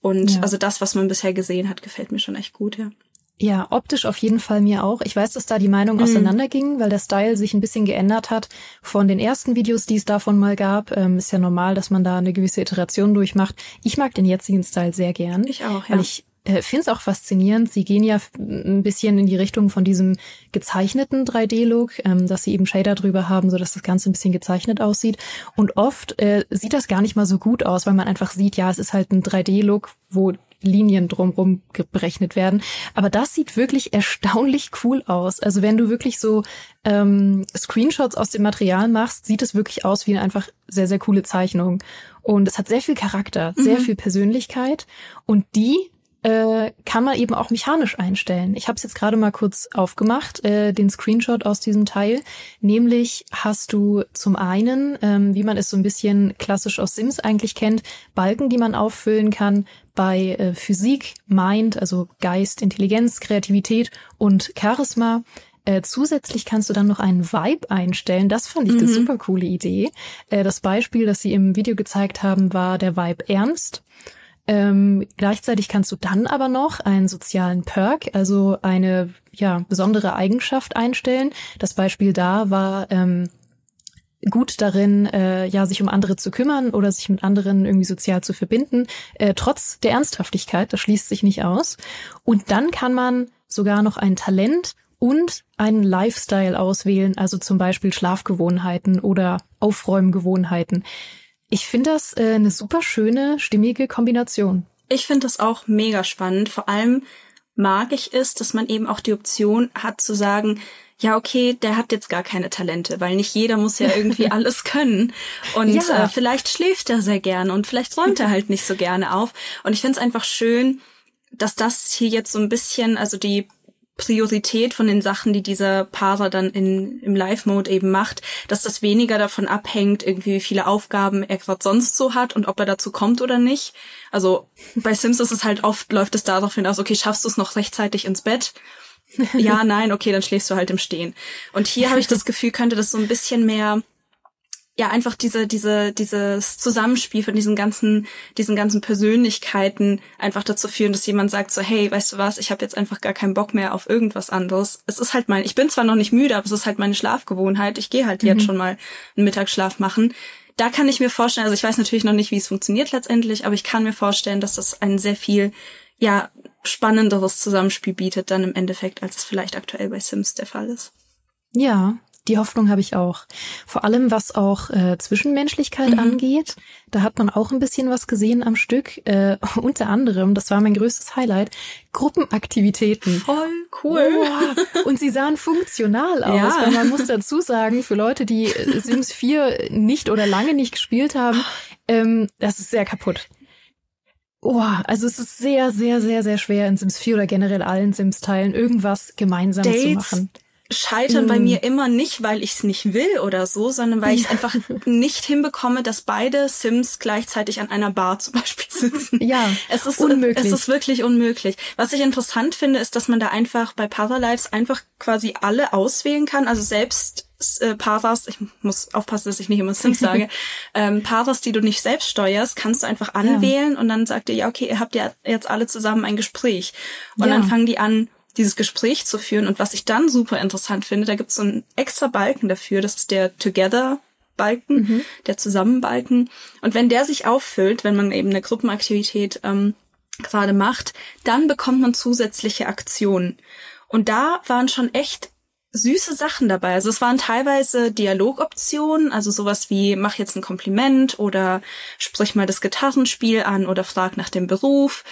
Und ja. also das, was man bisher gesehen hat, gefällt mir schon echt gut, ja. Ja, optisch auf jeden Fall mir auch. Ich weiß, dass da die Meinung mhm. auseinanderging, weil der Style sich ein bisschen geändert hat von den ersten Videos, die es davon mal gab. Ähm, ist ja normal, dass man da eine gewisse Iteration durchmacht. Ich mag den jetzigen Style sehr gern. Ich auch, ja. Weil ich äh, finde es auch faszinierend. Sie gehen ja ein bisschen in die Richtung von diesem gezeichneten 3D-Look, ähm, dass sie eben Shader drüber haben, so dass das Ganze ein bisschen gezeichnet aussieht. Und oft äh, sieht das gar nicht mal so gut aus, weil man einfach sieht, ja, es ist halt ein 3D-Look, wo Linien drumrum berechnet werden. Aber das sieht wirklich erstaunlich cool aus. Also wenn du wirklich so ähm, Screenshots aus dem Material machst, sieht es wirklich aus wie eine einfach sehr, sehr coole Zeichnung. Und es hat sehr viel Charakter, sehr mhm. viel Persönlichkeit. Und die äh, kann man eben auch mechanisch einstellen. Ich habe es jetzt gerade mal kurz aufgemacht, äh, den Screenshot aus diesem Teil. Nämlich hast du zum einen, ähm, wie man es so ein bisschen klassisch aus Sims eigentlich kennt, Balken, die man auffüllen kann bei äh, Physik, Mind, also Geist, Intelligenz, Kreativität und Charisma. Äh, zusätzlich kannst du dann noch einen Vibe einstellen. Das fand ich mhm. eine super coole Idee. Äh, das Beispiel, das sie im Video gezeigt haben, war der Vibe Ernst. Ähm, gleichzeitig kannst du dann aber noch einen sozialen Perk, also eine ja besondere Eigenschaft einstellen. Das Beispiel da war ähm, gut darin, äh, ja sich um andere zu kümmern oder sich mit anderen irgendwie sozial zu verbinden, äh, trotz der Ernsthaftigkeit. Das schließt sich nicht aus. Und dann kann man sogar noch ein Talent und einen Lifestyle auswählen, also zum Beispiel Schlafgewohnheiten oder Aufräumgewohnheiten. Ich finde das äh, eine super schöne, stimmige Kombination. Ich finde das auch mega spannend. Vor allem mag ich es, dass man eben auch die Option hat zu sagen, ja, okay, der hat jetzt gar keine Talente, weil nicht jeder muss ja irgendwie alles können. Und ja. äh, vielleicht schläft er sehr gerne und vielleicht räumt er halt nicht so gerne auf. Und ich finde es einfach schön, dass das hier jetzt so ein bisschen, also die Priorität von den Sachen, die dieser Para dann in, im Live-Mode eben macht, dass das weniger davon abhängt, irgendwie wie viele Aufgaben er gerade sonst so hat und ob er dazu kommt oder nicht. Also bei Sims ist es halt oft, läuft es darauf hinaus, okay, schaffst du es noch rechtzeitig ins Bett? ja, nein, okay, dann schläfst du halt im Stehen. Und hier habe ich das Gefühl, könnte das so ein bisschen mehr ja einfach diese diese dieses Zusammenspiel von diesen ganzen diesen ganzen Persönlichkeiten einfach dazu führen, dass jemand sagt so hey weißt du was ich habe jetzt einfach gar keinen Bock mehr auf irgendwas anderes. Es ist halt mein ich bin zwar noch nicht müde aber es ist halt meine Schlafgewohnheit. Ich gehe halt mhm. jetzt schon mal einen Mittagsschlaf machen. Da kann ich mir vorstellen also ich weiß natürlich noch nicht wie es funktioniert letztendlich aber ich kann mir vorstellen dass das ein sehr viel ja spannenderes Zusammenspiel bietet dann im Endeffekt als es vielleicht aktuell bei Sims der Fall ist. Ja, die Hoffnung habe ich auch. Vor allem, was auch äh, Zwischenmenschlichkeit mhm. angeht. Da hat man auch ein bisschen was gesehen am Stück. Äh, unter anderem, das war mein größtes Highlight, Gruppenaktivitäten. Voll cool. Oh, und sie sahen funktional aus. Ja. Weil man muss dazu sagen, für Leute, die Sims 4 nicht oder lange nicht gespielt haben, ähm, das ist sehr kaputt. Oh, also es ist sehr, sehr, sehr, sehr schwer in Sims 4 oder generell allen Sims-Teilen irgendwas gemeinsam Dates, zu machen scheitern mm. bei mir immer nicht, weil ich es nicht will oder so, sondern weil ich einfach nicht hinbekomme, dass beide Sims gleichzeitig an einer Bar zum Beispiel sitzen. Ja, es ist unmöglich. Es ist wirklich unmöglich. Was ich interessant finde, ist, dass man da einfach bei Paralives einfach quasi alle auswählen kann, also selbst äh, Pathas, ich muss aufpassen, dass ich nicht immer Sims sage, ähm, Pathas, die du nicht selbst steuerst, kannst du einfach anwählen ja. und dann sagt ihr, ja, okay, ihr habt ja jetzt alle zusammen ein Gespräch. Und ja. dann fangen die an, dieses Gespräch zu führen. Und was ich dann super interessant finde, da gibt es so einen extra Balken dafür, das ist der Together Balken, mhm. der Zusammenbalken. Und wenn der sich auffüllt, wenn man eben eine Gruppenaktivität ähm, gerade macht, dann bekommt man zusätzliche Aktionen. Und da waren schon echt süße Sachen dabei. Also es waren teilweise Dialogoptionen, also sowas wie mach jetzt ein Kompliment oder sprich mal das Gitarrenspiel an oder frag nach dem Beruf.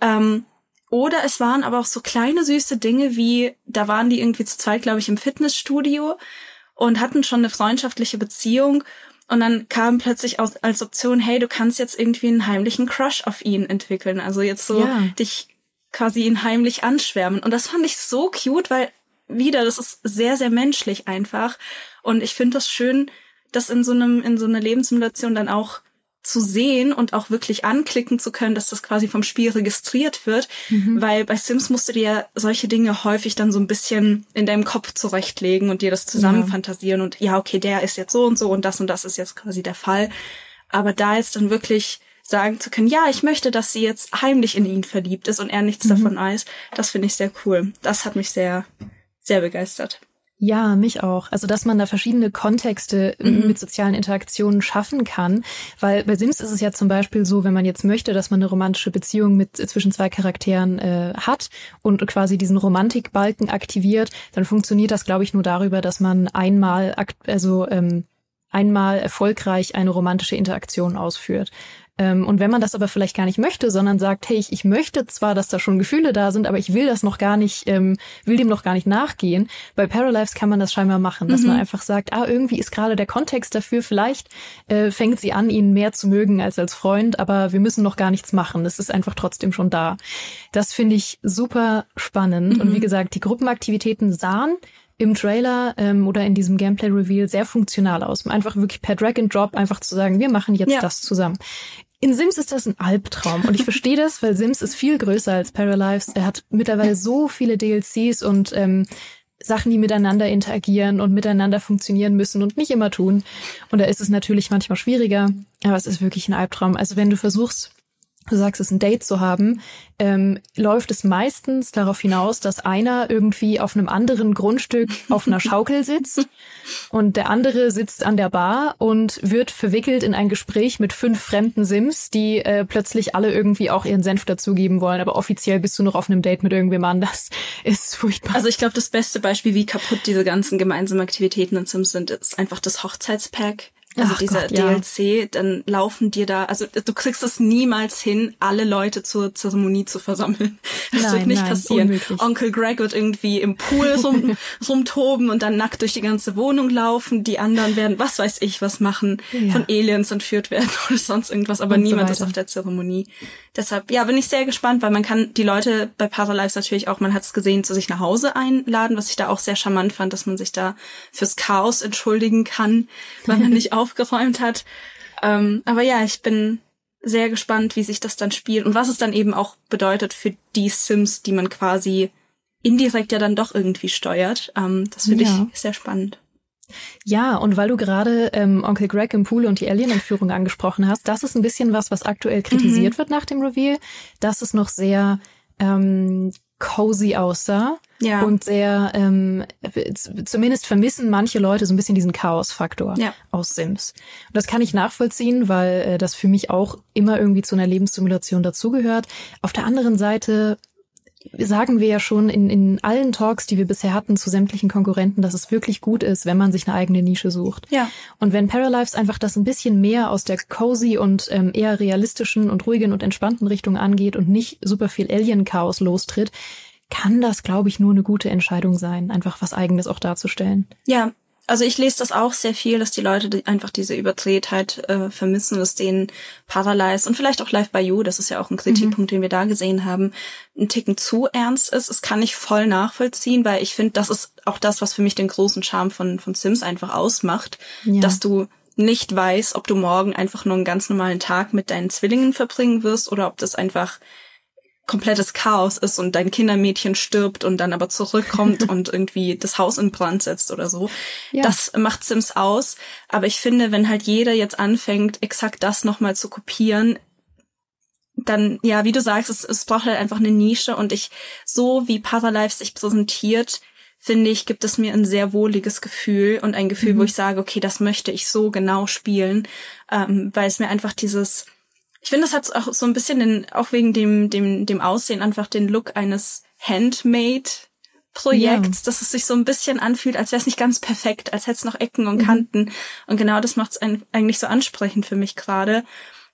Ähm, oder es waren aber auch so kleine süße Dinge wie, da waren die irgendwie zu zweit, glaube ich, im Fitnessstudio und hatten schon eine freundschaftliche Beziehung. Und dann kam plötzlich aus, als Option, hey, du kannst jetzt irgendwie einen heimlichen Crush auf ihn entwickeln. Also jetzt so ja. dich quasi ihn heimlich anschwärmen. Und das fand ich so cute, weil wieder, das ist sehr, sehr menschlich einfach. Und ich finde das schön, dass in so einem, in so einer Lebenssimulation dann auch zu sehen und auch wirklich anklicken zu können, dass das quasi vom Spiel registriert wird, mhm. weil bei Sims musst du dir solche Dinge häufig dann so ein bisschen in deinem Kopf zurechtlegen und dir das zusammenfantasieren ja. und ja, okay, der ist jetzt so und so und das und das ist jetzt quasi der Fall. Aber da ist dann wirklich sagen zu können, ja, ich möchte, dass sie jetzt heimlich in ihn verliebt ist und er nichts mhm. davon weiß, das finde ich sehr cool. Das hat mich sehr, sehr begeistert. Ja, mich auch. Also, dass man da verschiedene Kontexte mhm. mit sozialen Interaktionen schaffen kann. Weil bei Sims ist es ja zum Beispiel so, wenn man jetzt möchte, dass man eine romantische Beziehung mit äh, zwischen zwei Charakteren äh, hat und quasi diesen Romantikbalken aktiviert, dann funktioniert das, glaube ich, nur darüber, dass man einmal, also ähm, einmal erfolgreich eine romantische Interaktion ausführt. Ähm, und wenn man das aber vielleicht gar nicht möchte, sondern sagt, hey, ich, ich möchte zwar, dass da schon Gefühle da sind, aber ich will das noch gar nicht, ähm, will dem noch gar nicht nachgehen. Bei Paralives kann man das scheinbar machen, dass mhm. man einfach sagt, ah, irgendwie ist gerade der Kontext dafür, vielleicht äh, fängt sie an, ihn mehr zu mögen als als Freund, aber wir müssen noch gar nichts machen. Es ist einfach trotzdem schon da. Das finde ich super spannend. Mhm. Und wie gesagt, die Gruppenaktivitäten sahen im Trailer ähm, oder in diesem Gameplay-Reveal sehr funktional aus. Einfach wirklich per Drag and Drop einfach zu sagen, wir machen jetzt ja. das zusammen. In Sims ist das ein Albtraum und ich verstehe das, weil Sims ist viel größer als Paralives. Er hat mittlerweile so viele DLCs und ähm, Sachen, die miteinander interagieren und miteinander funktionieren müssen und nicht immer tun. Und da ist es natürlich manchmal schwieriger, aber es ist wirklich ein Albtraum. Also wenn du versuchst, du sagst es, ein Date zu haben, ähm, läuft es meistens darauf hinaus, dass einer irgendwie auf einem anderen Grundstück auf einer Schaukel sitzt und der andere sitzt an der Bar und wird verwickelt in ein Gespräch mit fünf fremden Sims, die äh, plötzlich alle irgendwie auch ihren Senf dazugeben wollen. Aber offiziell bist du noch auf einem Date mit irgendwem anders. Ist furchtbar. Also ich glaube, das beste Beispiel, wie kaputt diese ganzen gemeinsamen Aktivitäten in Sims sind, ist einfach das Hochzeitspack also Ach dieser Gott, DLC, ja. dann laufen dir da, also du kriegst es niemals hin, alle Leute zur Zeremonie zu versammeln. Das nein, wird nicht nein, passieren. Unmöglich. Onkel Greg wird irgendwie im Pool rum, rumtoben und dann nackt durch die ganze Wohnung laufen. Die anderen werden, was weiß ich, was machen, ja. von Aliens entführt werden oder sonst irgendwas, aber und niemand so ist auf der Zeremonie. Deshalb, ja, bin ich sehr gespannt, weil man kann die Leute bei Paralives natürlich auch, man hat es gesehen, zu sich nach Hause einladen, was ich da auch sehr charmant fand, dass man sich da fürs Chaos entschuldigen kann, weil man nicht aufgeräumt hat. Ähm, aber ja, ich bin sehr gespannt, wie sich das dann spielt und was es dann eben auch bedeutet für die Sims, die man quasi indirekt ja dann doch irgendwie steuert. Ähm, das finde ja. ich sehr spannend. Ja, und weil du gerade ähm, Onkel Greg im Pool und die Alien-Entführung angesprochen hast, das ist ein bisschen was, was aktuell kritisiert mhm. wird nach dem Reveal, dass es noch sehr ähm, cozy aussah ja. und sehr, ähm, zumindest vermissen manche Leute so ein bisschen diesen Chaos-Faktor ja. aus Sims. Und das kann ich nachvollziehen, weil äh, das für mich auch immer irgendwie zu einer Lebenssimulation dazugehört. Auf der anderen Seite sagen wir ja schon in, in allen Talks, die wir bisher hatten zu sämtlichen Konkurrenten, dass es wirklich gut ist, wenn man sich eine eigene Nische sucht. Ja. Und wenn Paralives einfach das ein bisschen mehr aus der cozy und ähm, eher realistischen und ruhigen und entspannten Richtung angeht und nicht super viel Alien-Chaos lostritt, kann das, glaube ich, nur eine gute Entscheidung sein, einfach was Eigenes auch darzustellen. Ja, also ich lese das auch sehr viel, dass die Leute die einfach diese Überdrehtheit äh, vermissen, dass denen Paralyze und vielleicht auch Live by You, das ist ja auch ein Kritikpunkt, mhm. den wir da gesehen haben, ein Ticken zu ernst ist. Das kann ich voll nachvollziehen, weil ich finde, das ist auch das, was für mich den großen Charme von, von Sims einfach ausmacht, ja. dass du nicht weißt, ob du morgen einfach nur einen ganz normalen Tag mit deinen Zwillingen verbringen wirst oder ob das einfach komplettes Chaos ist und dein Kindermädchen stirbt und dann aber zurückkommt und irgendwie das Haus in Brand setzt oder so. Ja. Das macht Sims aus. Aber ich finde, wenn halt jeder jetzt anfängt, exakt das nochmal zu kopieren, dann, ja, wie du sagst, es, es braucht halt einfach eine Nische und ich, so wie Paralife sich präsentiert, finde ich, gibt es mir ein sehr wohliges Gefühl und ein Gefühl, mhm. wo ich sage, okay, das möchte ich so genau spielen, ähm, weil es mir einfach dieses, ich finde, es hat auch so ein bisschen den, auch wegen dem, dem, dem Aussehen einfach den Look eines Handmade Projekts, ja. dass es sich so ein bisschen anfühlt, als wäre es nicht ganz perfekt, als hätte es noch Ecken und mhm. Kanten. Mhm. Und genau das macht es eigentlich so ansprechend für mich gerade.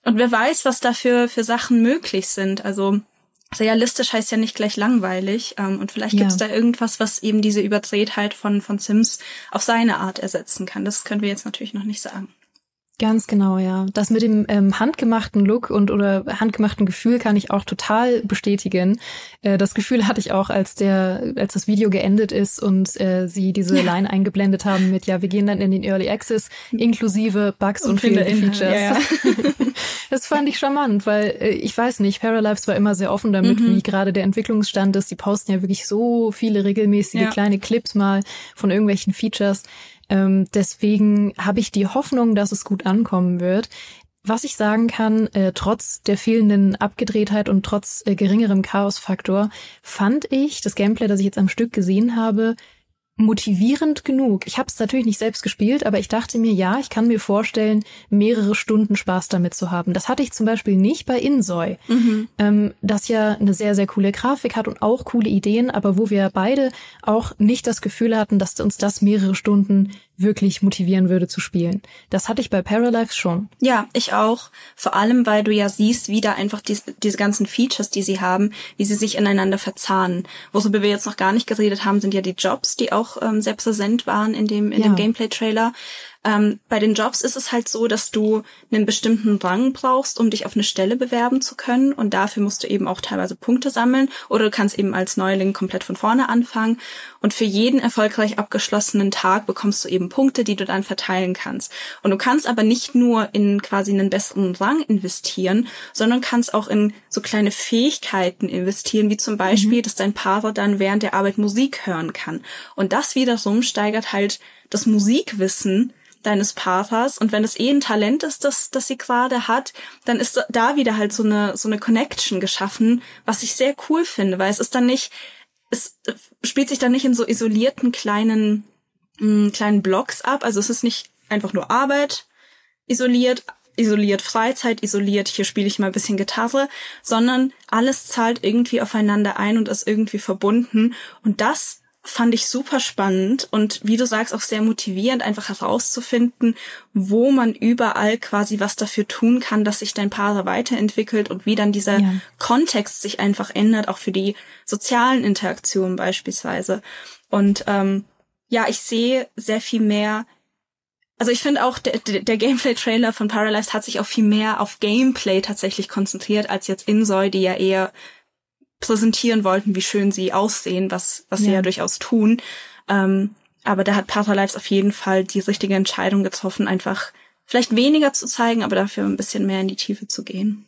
Und wer weiß, was da für, für Sachen möglich sind. Also realistisch heißt ja nicht gleich langweilig. Ähm, und vielleicht ja. gibt es da irgendwas, was eben diese Überdrehtheit von, von Sims auf seine Art ersetzen kann. Das können wir jetzt natürlich noch nicht sagen. Ganz genau, ja. Das mit dem ähm, handgemachten Look und oder handgemachten Gefühl kann ich auch total bestätigen. Äh, das Gefühl hatte ich auch, als der, als das Video geendet ist und äh, sie diese ja. Line eingeblendet haben mit, ja, wir gehen dann in den Early Access inklusive Bugs und, und fehlende Features. Ja, ja. das fand ich charmant, weil äh, ich weiß nicht, Paralives war immer sehr offen damit, mhm. wie gerade der Entwicklungsstand ist. Sie posten ja wirklich so viele regelmäßige kleine Clips mal von irgendwelchen Features. Ähm, deswegen habe ich die Hoffnung, dass es gut ankommen wird. Was ich sagen kann, äh, trotz der fehlenden Abgedrehtheit und trotz äh, geringerem Chaosfaktor, fand ich das Gameplay, das ich jetzt am Stück gesehen habe, motivierend genug. Ich habe es natürlich nicht selbst gespielt, aber ich dachte mir, ja, ich kann mir vorstellen, mehrere Stunden Spaß damit zu haben. Das hatte ich zum Beispiel nicht bei Insoy, mhm. ähm, das ja eine sehr, sehr coole Grafik hat und auch coole Ideen, aber wo wir beide auch nicht das Gefühl hatten, dass uns das mehrere Stunden wirklich motivieren würde zu spielen. Das hatte ich bei Paralives schon. Ja, ich auch. Vor allem, weil du ja siehst, wie da einfach diese, diese ganzen Features, die sie haben, wie sie sich ineinander verzahnen. Worüber wir jetzt noch gar nicht geredet haben, sind ja die Jobs, die auch ähm, sehr präsent waren in dem, in ja. dem Gameplay-Trailer. Ähm, bei den Jobs ist es halt so, dass du einen bestimmten Rang brauchst, um dich auf eine Stelle bewerben zu können. Und dafür musst du eben auch teilweise Punkte sammeln. Oder du kannst eben als Neuling komplett von vorne anfangen. Und für jeden erfolgreich abgeschlossenen Tag bekommst du eben Punkte, die du dann verteilen kannst. Und du kannst aber nicht nur in quasi einen besseren Rang investieren, sondern kannst auch in so kleine Fähigkeiten investieren, wie zum Beispiel, mhm. dass dein Partner dann während der Arbeit Musik hören kann. Und das wiederum steigert halt das Musikwissen deines Partners. Und wenn es eh ein Talent ist, das, das sie gerade hat, dann ist da wieder halt so eine, so eine Connection geschaffen, was ich sehr cool finde, weil es ist dann nicht, es spielt sich dann nicht in so isolierten kleinen, mh, mm, kleinen Blocks ab. Also es ist nicht einfach nur Arbeit isoliert, isoliert Freizeit, isoliert, hier spiele ich mal ein bisschen Gitarre, sondern alles zahlt irgendwie aufeinander ein und ist irgendwie verbunden. Und das fand ich super spannend und wie du sagst auch sehr motivierend, einfach herauszufinden, wo man überall quasi was dafür tun kann, dass sich dein Paar weiterentwickelt und wie dann dieser ja. Kontext sich einfach ändert, auch für die sozialen Interaktionen beispielsweise. Und ähm, ja, ich sehe sehr viel mehr. Also ich finde auch, der, der Gameplay-Trailer von Paralyzed hat sich auch viel mehr auf Gameplay tatsächlich konzentriert, als jetzt Insoy, die ja eher präsentieren wollten, wie schön sie aussehen, was, was ja. sie ja durchaus tun. Ähm, aber da hat Paralives auf jeden Fall die richtige Entscheidung getroffen, einfach vielleicht weniger zu zeigen, aber dafür ein bisschen mehr in die Tiefe zu gehen.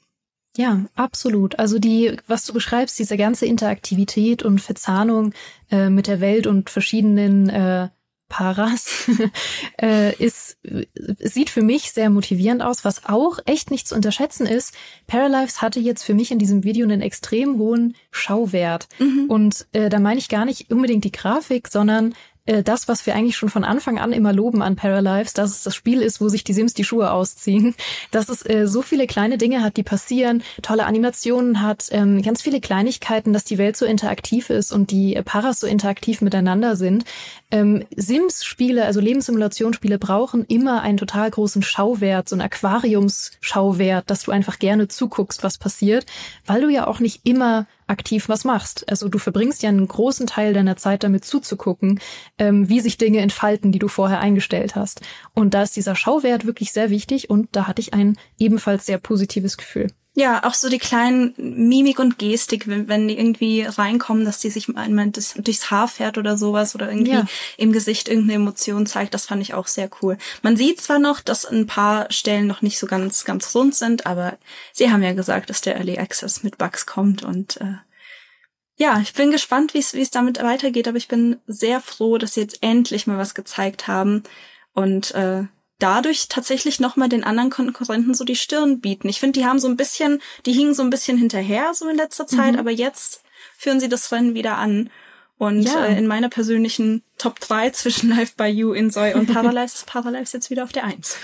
Ja, absolut. Also die, was du beschreibst, diese ganze Interaktivität und Verzahnung äh, mit der Welt und verschiedenen äh, Paras äh, ist, sieht für mich sehr motivierend aus, was auch echt nicht zu unterschätzen ist. Paralives hatte jetzt für mich in diesem Video einen extrem hohen Schauwert. Mhm. Und äh, da meine ich gar nicht unbedingt die Grafik, sondern äh, das, was wir eigentlich schon von Anfang an immer loben an Paralives, dass es das Spiel ist, wo sich die Sims die Schuhe ausziehen, dass es äh, so viele kleine Dinge hat, die passieren, tolle Animationen hat, ähm, ganz viele Kleinigkeiten, dass die Welt so interaktiv ist und die Paras so interaktiv miteinander sind. Ähm, Sims-Spiele, also Lebenssimulationsspiele, brauchen immer einen total großen Schauwert, so ein Aquariumsschauwert, dass du einfach gerne zuguckst, was passiert, weil du ja auch nicht immer aktiv was machst. Also du verbringst ja einen großen Teil deiner Zeit damit zuzugucken, ähm, wie sich Dinge entfalten, die du vorher eingestellt hast. Und da ist dieser Schauwert wirklich sehr wichtig und da hatte ich ein ebenfalls sehr positives Gefühl. Ja, auch so die kleinen Mimik und Gestik, wenn, wenn die irgendwie reinkommen, dass die sich einmal das, durchs Haar fährt oder sowas oder irgendwie ja. im Gesicht irgendeine Emotion zeigt, das fand ich auch sehr cool. Man sieht zwar noch, dass ein paar Stellen noch nicht so ganz, ganz rund sind, aber sie haben ja gesagt, dass der Early Access mit Bugs kommt und äh, ja, ich bin gespannt, wie es damit weitergeht, aber ich bin sehr froh, dass sie jetzt endlich mal was gezeigt haben und äh, dadurch tatsächlich nochmal den anderen Konkurrenten so die Stirn bieten. Ich finde, die haben so ein bisschen, die hingen so ein bisschen hinterher so in letzter Zeit, mhm. aber jetzt führen sie das Rennen wieder an. Und ja. äh, in meiner persönlichen Top 3 zwischen Live by You, Insoy und Paralives ist Paralives jetzt wieder auf der 1.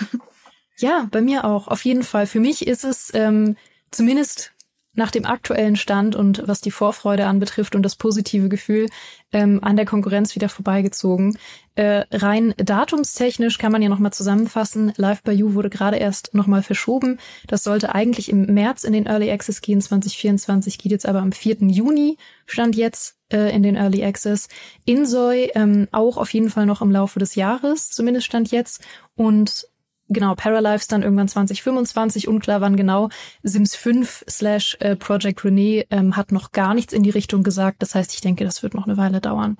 Ja, bei mir auch, auf jeden Fall. Für mich ist es ähm, zumindest nach dem aktuellen Stand und was die Vorfreude anbetrifft und das positive Gefühl ähm, an der Konkurrenz wieder vorbeigezogen. Äh, rein datumstechnisch kann man ja nochmal zusammenfassen. Live by You wurde gerade erst nochmal verschoben. Das sollte eigentlich im März in den Early Access gehen. 2024 geht jetzt aber am 4. Juni, stand jetzt äh, in den Early Access. Insoy ähm, auch auf jeden Fall noch im Laufe des Jahres, zumindest stand jetzt. Und genau, Paralives dann irgendwann 2025, unklar wann genau. Sims 5 slash äh, Project Renee ähm, hat noch gar nichts in die Richtung gesagt. Das heißt, ich denke, das wird noch eine Weile dauern.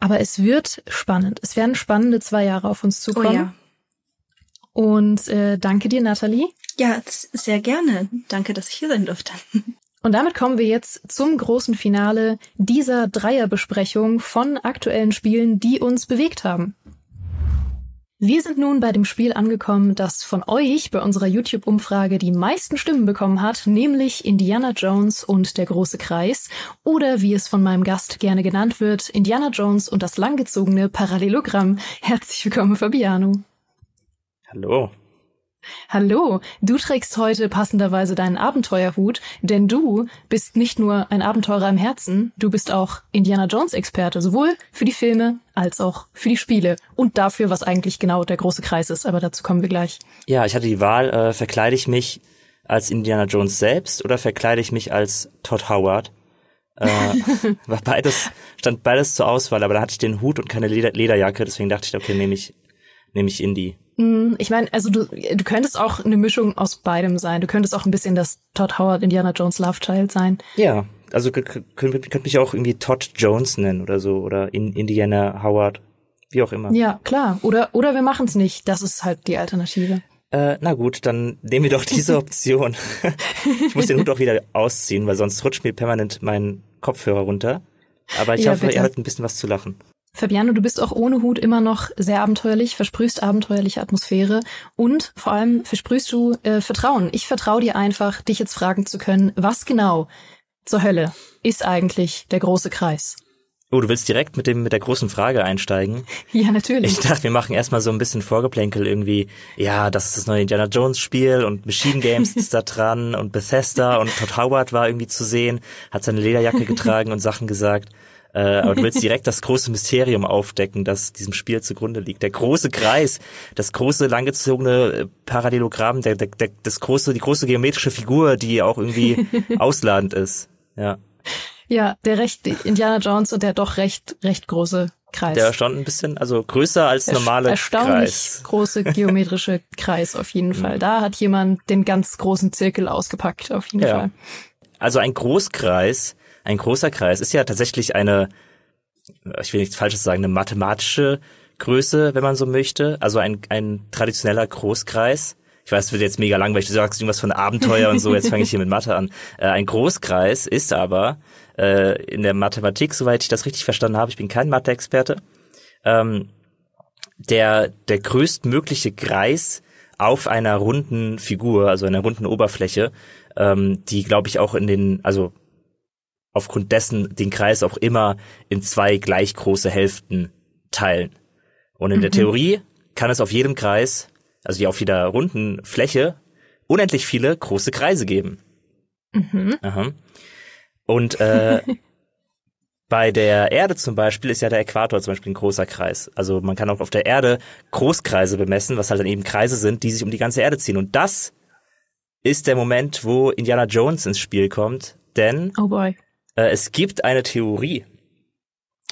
Aber es wird spannend. Es werden spannende zwei Jahre auf uns zukommen. Oh ja. Und äh, danke dir, Nathalie. Ja, sehr gerne. Danke, dass ich hier sein durfte. Und damit kommen wir jetzt zum großen Finale dieser Dreierbesprechung von aktuellen Spielen, die uns bewegt haben. Wir sind nun bei dem Spiel angekommen, das von euch bei unserer YouTube-Umfrage die meisten Stimmen bekommen hat, nämlich Indiana Jones und der große Kreis oder wie es von meinem Gast gerne genannt wird, Indiana Jones und das langgezogene Parallelogramm. Herzlich willkommen, Fabiano. Hallo. Hallo, du trägst heute passenderweise deinen Abenteuerhut, denn du bist nicht nur ein Abenteurer im Herzen, du bist auch Indiana Jones Experte, sowohl für die Filme als auch für die Spiele und dafür, was eigentlich genau der große Kreis ist, aber dazu kommen wir gleich. Ja, ich hatte die Wahl, äh, verkleide ich mich als Indiana Jones selbst oder verkleide ich mich als Todd Howard? äh, war beides, stand beides zur Auswahl, aber da hatte ich den Hut und keine Leder Lederjacke, deswegen dachte ich, okay, nehme ich, nehme ich Indie. Mm, ich meine, also du, du könntest auch eine Mischung aus beidem sein. Du könntest auch ein bisschen das Todd Howard Indiana Jones Love Child sein. Ja, also könnte könnt mich auch irgendwie Todd Jones nennen oder so oder in Indiana Howard, wie auch immer. Ja, klar. Oder oder wir machen es nicht. Das ist halt die Alternative. Äh, na gut, dann nehmen wir doch diese Option. ich muss den Hut auch wieder ausziehen, weil sonst rutscht mir permanent mein Kopfhörer runter. Aber ich ja, hoffe, bitte. ihr habt ein bisschen was zu lachen. Fabiano, du bist auch ohne Hut immer noch sehr abenteuerlich, versprühst abenteuerliche Atmosphäre und vor allem versprühst du äh, Vertrauen. Ich vertraue dir einfach, dich jetzt fragen zu können, was genau zur Hölle ist eigentlich der große Kreis? Oh, du willst direkt mit dem mit der großen Frage einsteigen? Ja, natürlich. Ich dachte, wir machen erstmal so ein bisschen Vorgeplänkel irgendwie. Ja, das ist das neue Indiana Jones Spiel und Machine Games ist da dran und Bethesda und Todd Howard war irgendwie zu sehen, hat seine Lederjacke getragen und Sachen gesagt. Äh, aber du willst direkt das große Mysterium aufdecken, das diesem Spiel zugrunde liegt. Der große Kreis, das große langgezogene äh, Parallelogramm, der, der, der, das große, die große geometrische Figur, die auch irgendwie ausladend ist. Ja. Ja, der recht Indiana Jones und der doch recht recht große Kreis. Der stand ein bisschen, also größer als normale Erstaunlich Kreis. große geometrische Kreis auf jeden Fall. Da hat jemand den ganz großen Zirkel ausgepackt auf jeden ja. Fall. Also ein Großkreis ein großer Kreis ist ja tatsächlich eine, ich will nichts Falsches sagen, eine mathematische Größe, wenn man so möchte. Also ein, ein traditioneller Großkreis. Ich weiß, es wird jetzt mega langweilig, du sagst irgendwas von Abenteuer und so, jetzt fange ich hier mit Mathe an. Äh, ein Großkreis ist aber äh, in der Mathematik, soweit ich das richtig verstanden habe, ich bin kein Mathe-Experte, ähm, der, der größtmögliche Kreis auf einer runden Figur, also einer runden Oberfläche, ähm, die, glaube ich, auch in den, also aufgrund dessen den Kreis auch immer in zwei gleich große Hälften teilen. Und in mhm. der Theorie kann es auf jedem Kreis, also auf jeder runden Fläche, unendlich viele große Kreise geben. Mhm. Aha. Und äh, bei der Erde zum Beispiel ist ja der Äquator zum Beispiel ein großer Kreis. Also man kann auch auf der Erde Großkreise bemessen, was halt dann eben Kreise sind, die sich um die ganze Erde ziehen. Und das ist der Moment, wo Indiana Jones ins Spiel kommt, denn oh boy. Äh, es gibt eine Theorie.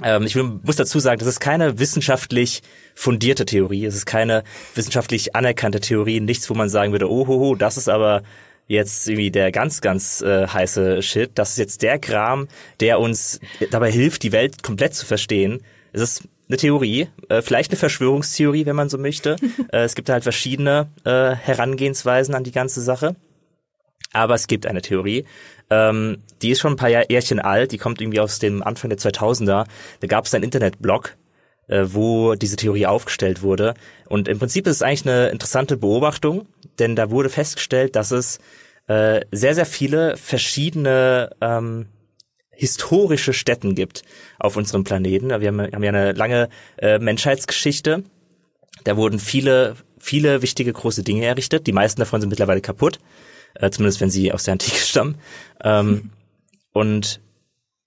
Ähm, ich muss dazu sagen, das ist keine wissenschaftlich fundierte Theorie. Es ist keine wissenschaftlich anerkannte Theorie. Nichts, wo man sagen würde, oh, ho, ho, das ist aber jetzt irgendwie der ganz, ganz äh, heiße Shit. Das ist jetzt der Kram, der uns dabei hilft, die Welt komplett zu verstehen. Es ist eine Theorie, äh, vielleicht eine Verschwörungstheorie, wenn man so möchte. äh, es gibt halt verschiedene äh, Herangehensweisen an die ganze Sache. Aber es gibt eine Theorie. Ähm, die ist schon ein paar Jährchen alt, die kommt irgendwie aus dem Anfang der 2000er. Da gab es einen Internetblog, äh, wo diese Theorie aufgestellt wurde. Und im Prinzip ist es eigentlich eine interessante Beobachtung, denn da wurde festgestellt, dass es äh, sehr, sehr viele verschiedene ähm, historische Städten gibt auf unserem Planeten. Wir haben, haben ja eine lange äh, Menschheitsgeschichte. Da wurden viele, viele wichtige große Dinge errichtet. Die meisten davon sind mittlerweile kaputt, äh, zumindest wenn sie aus der Antike stammen. Ähm, und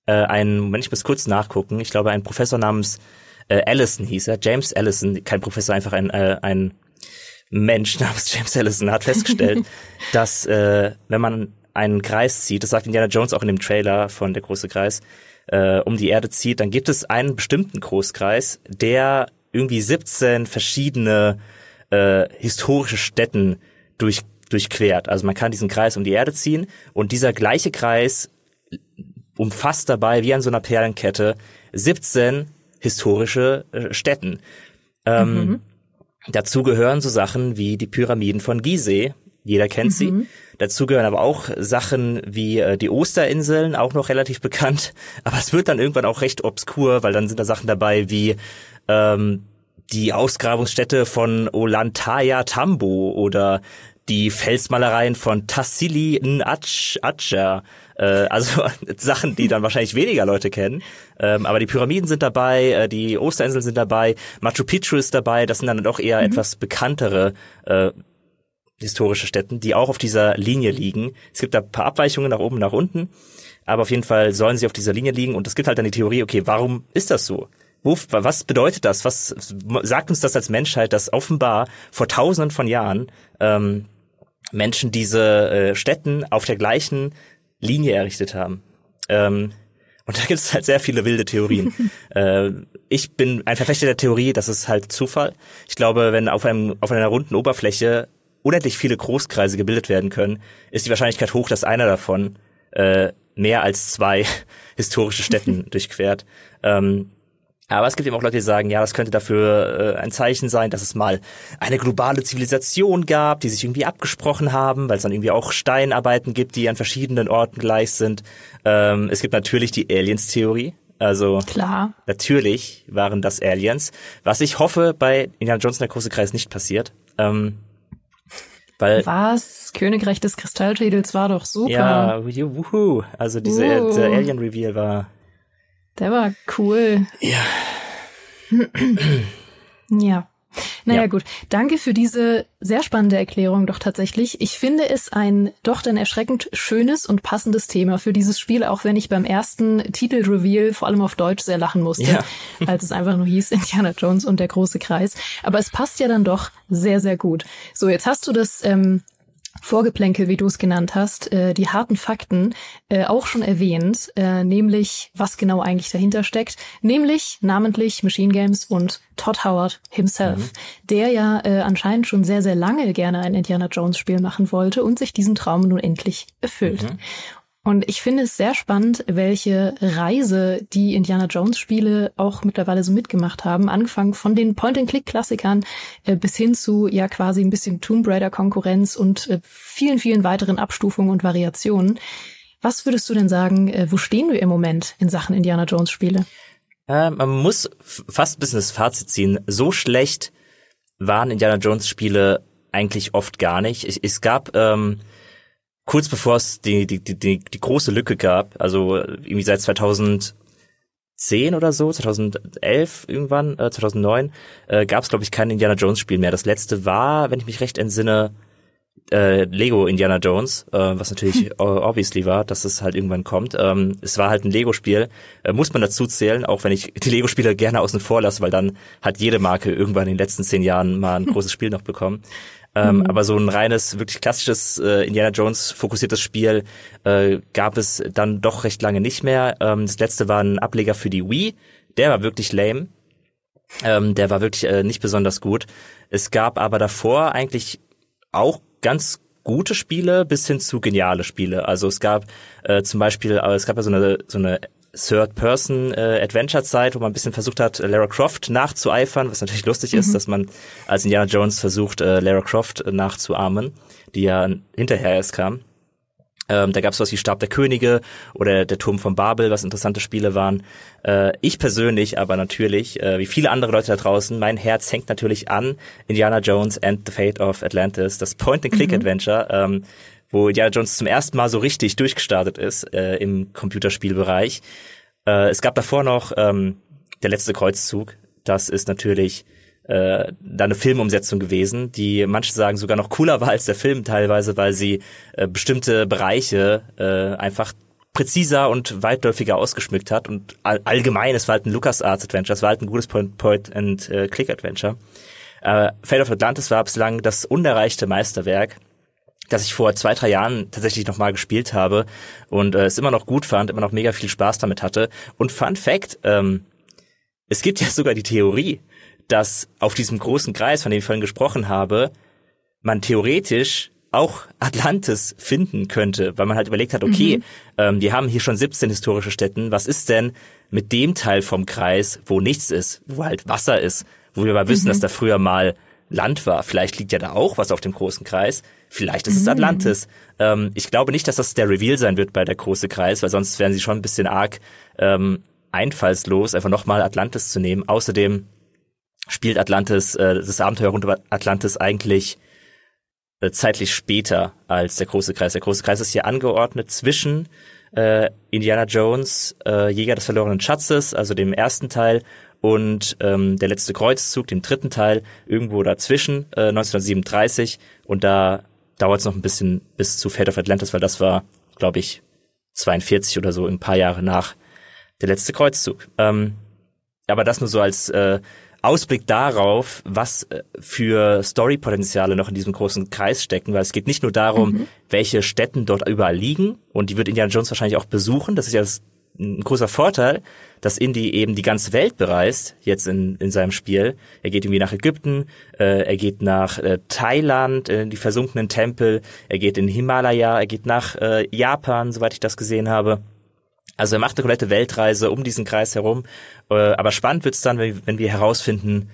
äh, ein, Moment, ich muss kurz nachgucken. Ich glaube, ein Professor namens äh, Allison hieß er, James Allison, kein Professor, einfach ein, äh, ein Mensch namens James Allison hat festgestellt, dass äh, wenn man einen Kreis zieht, das sagt Indiana Jones auch in dem Trailer von Der große Kreis, äh, um die Erde zieht, dann gibt es einen bestimmten Großkreis, der irgendwie 17 verschiedene äh, historische Städten durch, durchquert. Also man kann diesen Kreis um die Erde ziehen und dieser gleiche Kreis umfasst dabei wie an so einer Perlenkette 17 historische äh, Städten. Ähm, mhm. Dazu gehören so Sachen wie die Pyramiden von Gizeh. Jeder kennt mhm. sie. Dazu gehören aber auch Sachen wie äh, die Osterinseln, auch noch relativ bekannt. Aber es wird dann irgendwann auch recht obskur, weil dann sind da Sachen dabei wie ähm, die Ausgrabungsstätte von Olantaya Tambo oder die Felsmalereien von Tassili N'Atcha, äh, also Sachen, die dann wahrscheinlich weniger Leute kennen. Ähm, aber die Pyramiden sind dabei, äh, die Osterinseln sind dabei, Machu Picchu ist dabei, das sind dann doch eher mhm. etwas bekanntere äh, historische Städten, die auch auf dieser Linie liegen. Es gibt da ein paar Abweichungen nach oben, nach unten, aber auf jeden Fall sollen sie auf dieser Linie liegen und es gibt halt dann die Theorie, okay, warum ist das so? Was bedeutet das? Was sagt uns das als Menschheit, dass offenbar vor tausenden von Jahren ähm, Menschen diese äh, Städten auf der gleichen Linie errichtet haben. Ähm, und da gibt es halt sehr viele wilde Theorien. äh, ich bin ein Verfechter der Theorie, das ist halt Zufall. Ich glaube, wenn auf, einem, auf einer runden Oberfläche unendlich viele Großkreise gebildet werden können, ist die Wahrscheinlichkeit hoch, dass einer davon äh, mehr als zwei historische Städten durchquert. Ähm, aber es gibt eben auch Leute, die sagen, ja, das könnte dafür äh, ein Zeichen sein, dass es mal eine globale Zivilisation gab, die sich irgendwie abgesprochen haben, weil es dann irgendwie auch Steinarbeiten gibt, die an verschiedenen Orten gleich sind. Ähm, es gibt natürlich die Aliens-Theorie. Also Klar. natürlich waren das Aliens, was ich hoffe bei Indiana Jones der große Kreis nicht passiert. Ähm, weil Was? Königreich des Kristallschädels war doch super. Ja, wuhu. Also diese uh. der Alien Reveal war der war cool. Ja. ja. Naja ja. gut, danke für diese sehr spannende Erklärung doch tatsächlich. Ich finde es ein doch dann erschreckend schönes und passendes Thema für dieses Spiel, auch wenn ich beim ersten Titelreveal vor allem auf Deutsch sehr lachen musste, ja. als es einfach nur hieß Indiana Jones und der große Kreis. Aber es passt ja dann doch sehr, sehr gut. So, jetzt hast du das ähm, Vorgeplänkel, wie du es genannt hast, äh, die harten Fakten äh, auch schon erwähnt, äh, nämlich was genau eigentlich dahinter steckt, nämlich namentlich Machine Games und Todd Howard himself, mhm. der ja äh, anscheinend schon sehr, sehr lange gerne ein Indiana Jones Spiel machen wollte und sich diesen Traum nun endlich erfüllt. Mhm. Und ich finde es sehr spannend, welche Reise die Indiana Jones Spiele auch mittlerweile so mitgemacht haben. Angefangen von den Point-and-Click-Klassikern äh, bis hin zu ja quasi ein bisschen Tomb Raider-Konkurrenz und äh, vielen, vielen weiteren Abstufungen und Variationen. Was würdest du denn sagen, äh, wo stehen wir im Moment in Sachen Indiana Jones Spiele? Äh, man muss fast ein bisschen das Fazit ziehen. So schlecht waren Indiana Jones Spiele eigentlich oft gar nicht. Es, es gab ähm, kurz bevor es die, die, die, die, die große Lücke gab, also irgendwie seit 2010 oder so, 2011 irgendwann, äh, 2009, äh, gab es, glaube ich, kein Indiana Jones Spiel mehr. Das letzte war, wenn ich mich recht entsinne, äh, Lego Indiana Jones, äh, was natürlich hm. obviously war, dass es halt irgendwann kommt. Ähm, es war halt ein Lego-Spiel, äh, muss man dazu zählen, auch wenn ich die Lego-Spiele gerne außen vor lasse, weil dann hat jede Marke irgendwann in den letzten zehn Jahren mal ein großes Spiel noch bekommen. Ähm, mhm. Aber so ein reines, wirklich klassisches äh, Indiana Jones fokussiertes Spiel äh, gab es dann doch recht lange nicht mehr. Ähm, das letzte war ein Ableger für die Wii. Der war wirklich lame. Ähm, der war wirklich äh, nicht besonders gut. Es gab aber davor eigentlich auch ganz gute Spiele bis hin zu geniale Spiele. Also es gab äh, zum Beispiel, äh, es gab ja so eine so eine Third-Person-Adventure-Zeit, äh, wo man ein bisschen versucht hat, Lara Croft nachzueifern, was natürlich lustig mhm. ist, dass man als Indiana Jones versucht, äh, Lara Croft nachzuahmen, die ja hinterher erst kam. Ähm, da gab es was wie Stab der Könige oder der Turm von Babel, was interessante Spiele waren. Äh, ich persönlich aber natürlich, äh, wie viele andere Leute da draußen, mein Herz hängt natürlich an Indiana Jones and the Fate of Atlantis, das Point-and-Click-Adventure, mhm. ähm, wo Indiana Jones zum ersten Mal so richtig durchgestartet ist äh, im Computerspielbereich. Äh, es gab davor noch ähm, der letzte Kreuzzug. Das ist natürlich äh, da eine Filmumsetzung gewesen, die manche sagen sogar noch cooler war als der Film teilweise, weil sie äh, bestimmte Bereiche äh, einfach präziser und weitläufiger ausgeschmückt hat und all, allgemein, es war halt ein LucasArts Adventure, es war halt ein gutes Point-and-Click-Adventure. Äh, Fate of Atlantis war bislang das unerreichte Meisterwerk, das ich vor zwei, drei Jahren tatsächlich nochmal gespielt habe und äh, es immer noch gut fand, immer noch mega viel Spaß damit hatte. Und Fun Fact, ähm, es gibt ja sogar die Theorie, dass auf diesem großen Kreis, von dem ich vorhin gesprochen habe, man theoretisch auch Atlantis finden könnte, weil man halt überlegt hat, okay, mhm. ähm, wir haben hier schon 17 historische Städten, was ist denn mit dem Teil vom Kreis, wo nichts ist, wo halt Wasser ist, wo wir aber wissen, mhm. dass da früher mal Land war. Vielleicht liegt ja da auch was auf dem großen Kreis. Vielleicht ist es mhm. Atlantis. Ähm, ich glaube nicht, dass das der Reveal sein wird bei der große Kreis, weil sonst wären sie schon ein bisschen arg ähm, einfallslos, einfach nochmal Atlantis zu nehmen. Außerdem spielt Atlantis, äh, das Abenteuer rund um Atlantis eigentlich äh, zeitlich später als der große Kreis. Der große Kreis ist hier angeordnet zwischen äh, Indiana Jones, äh, Jäger des verlorenen Schatzes, also dem ersten Teil, und ähm, der letzte Kreuzzug, dem dritten Teil, irgendwo dazwischen, äh, 1937. Und da dauert es noch ein bisschen bis zu Fate of Atlantis, weil das war, glaube ich, 42 oder so, ein paar Jahre nach der letzte Kreuzzug. Ähm, aber das nur so als äh, Ausblick darauf, was äh, für Storypotenziale noch in diesem großen Kreis stecken, weil es geht nicht nur darum, mhm. welche Städten dort überall liegen und die wird Indiana Jones wahrscheinlich auch besuchen. Das ist ja das, ein großer Vorteil, dass Indy eben die ganze Welt bereist, jetzt in, in seinem Spiel. Er geht irgendwie nach Ägypten, äh, er geht nach äh, Thailand, in die versunkenen Tempel, er geht in Himalaya, er geht nach äh, Japan, soweit ich das gesehen habe. Also er macht eine komplette Weltreise um diesen Kreis herum. Äh, aber spannend wird's dann, wenn, wenn wir herausfinden,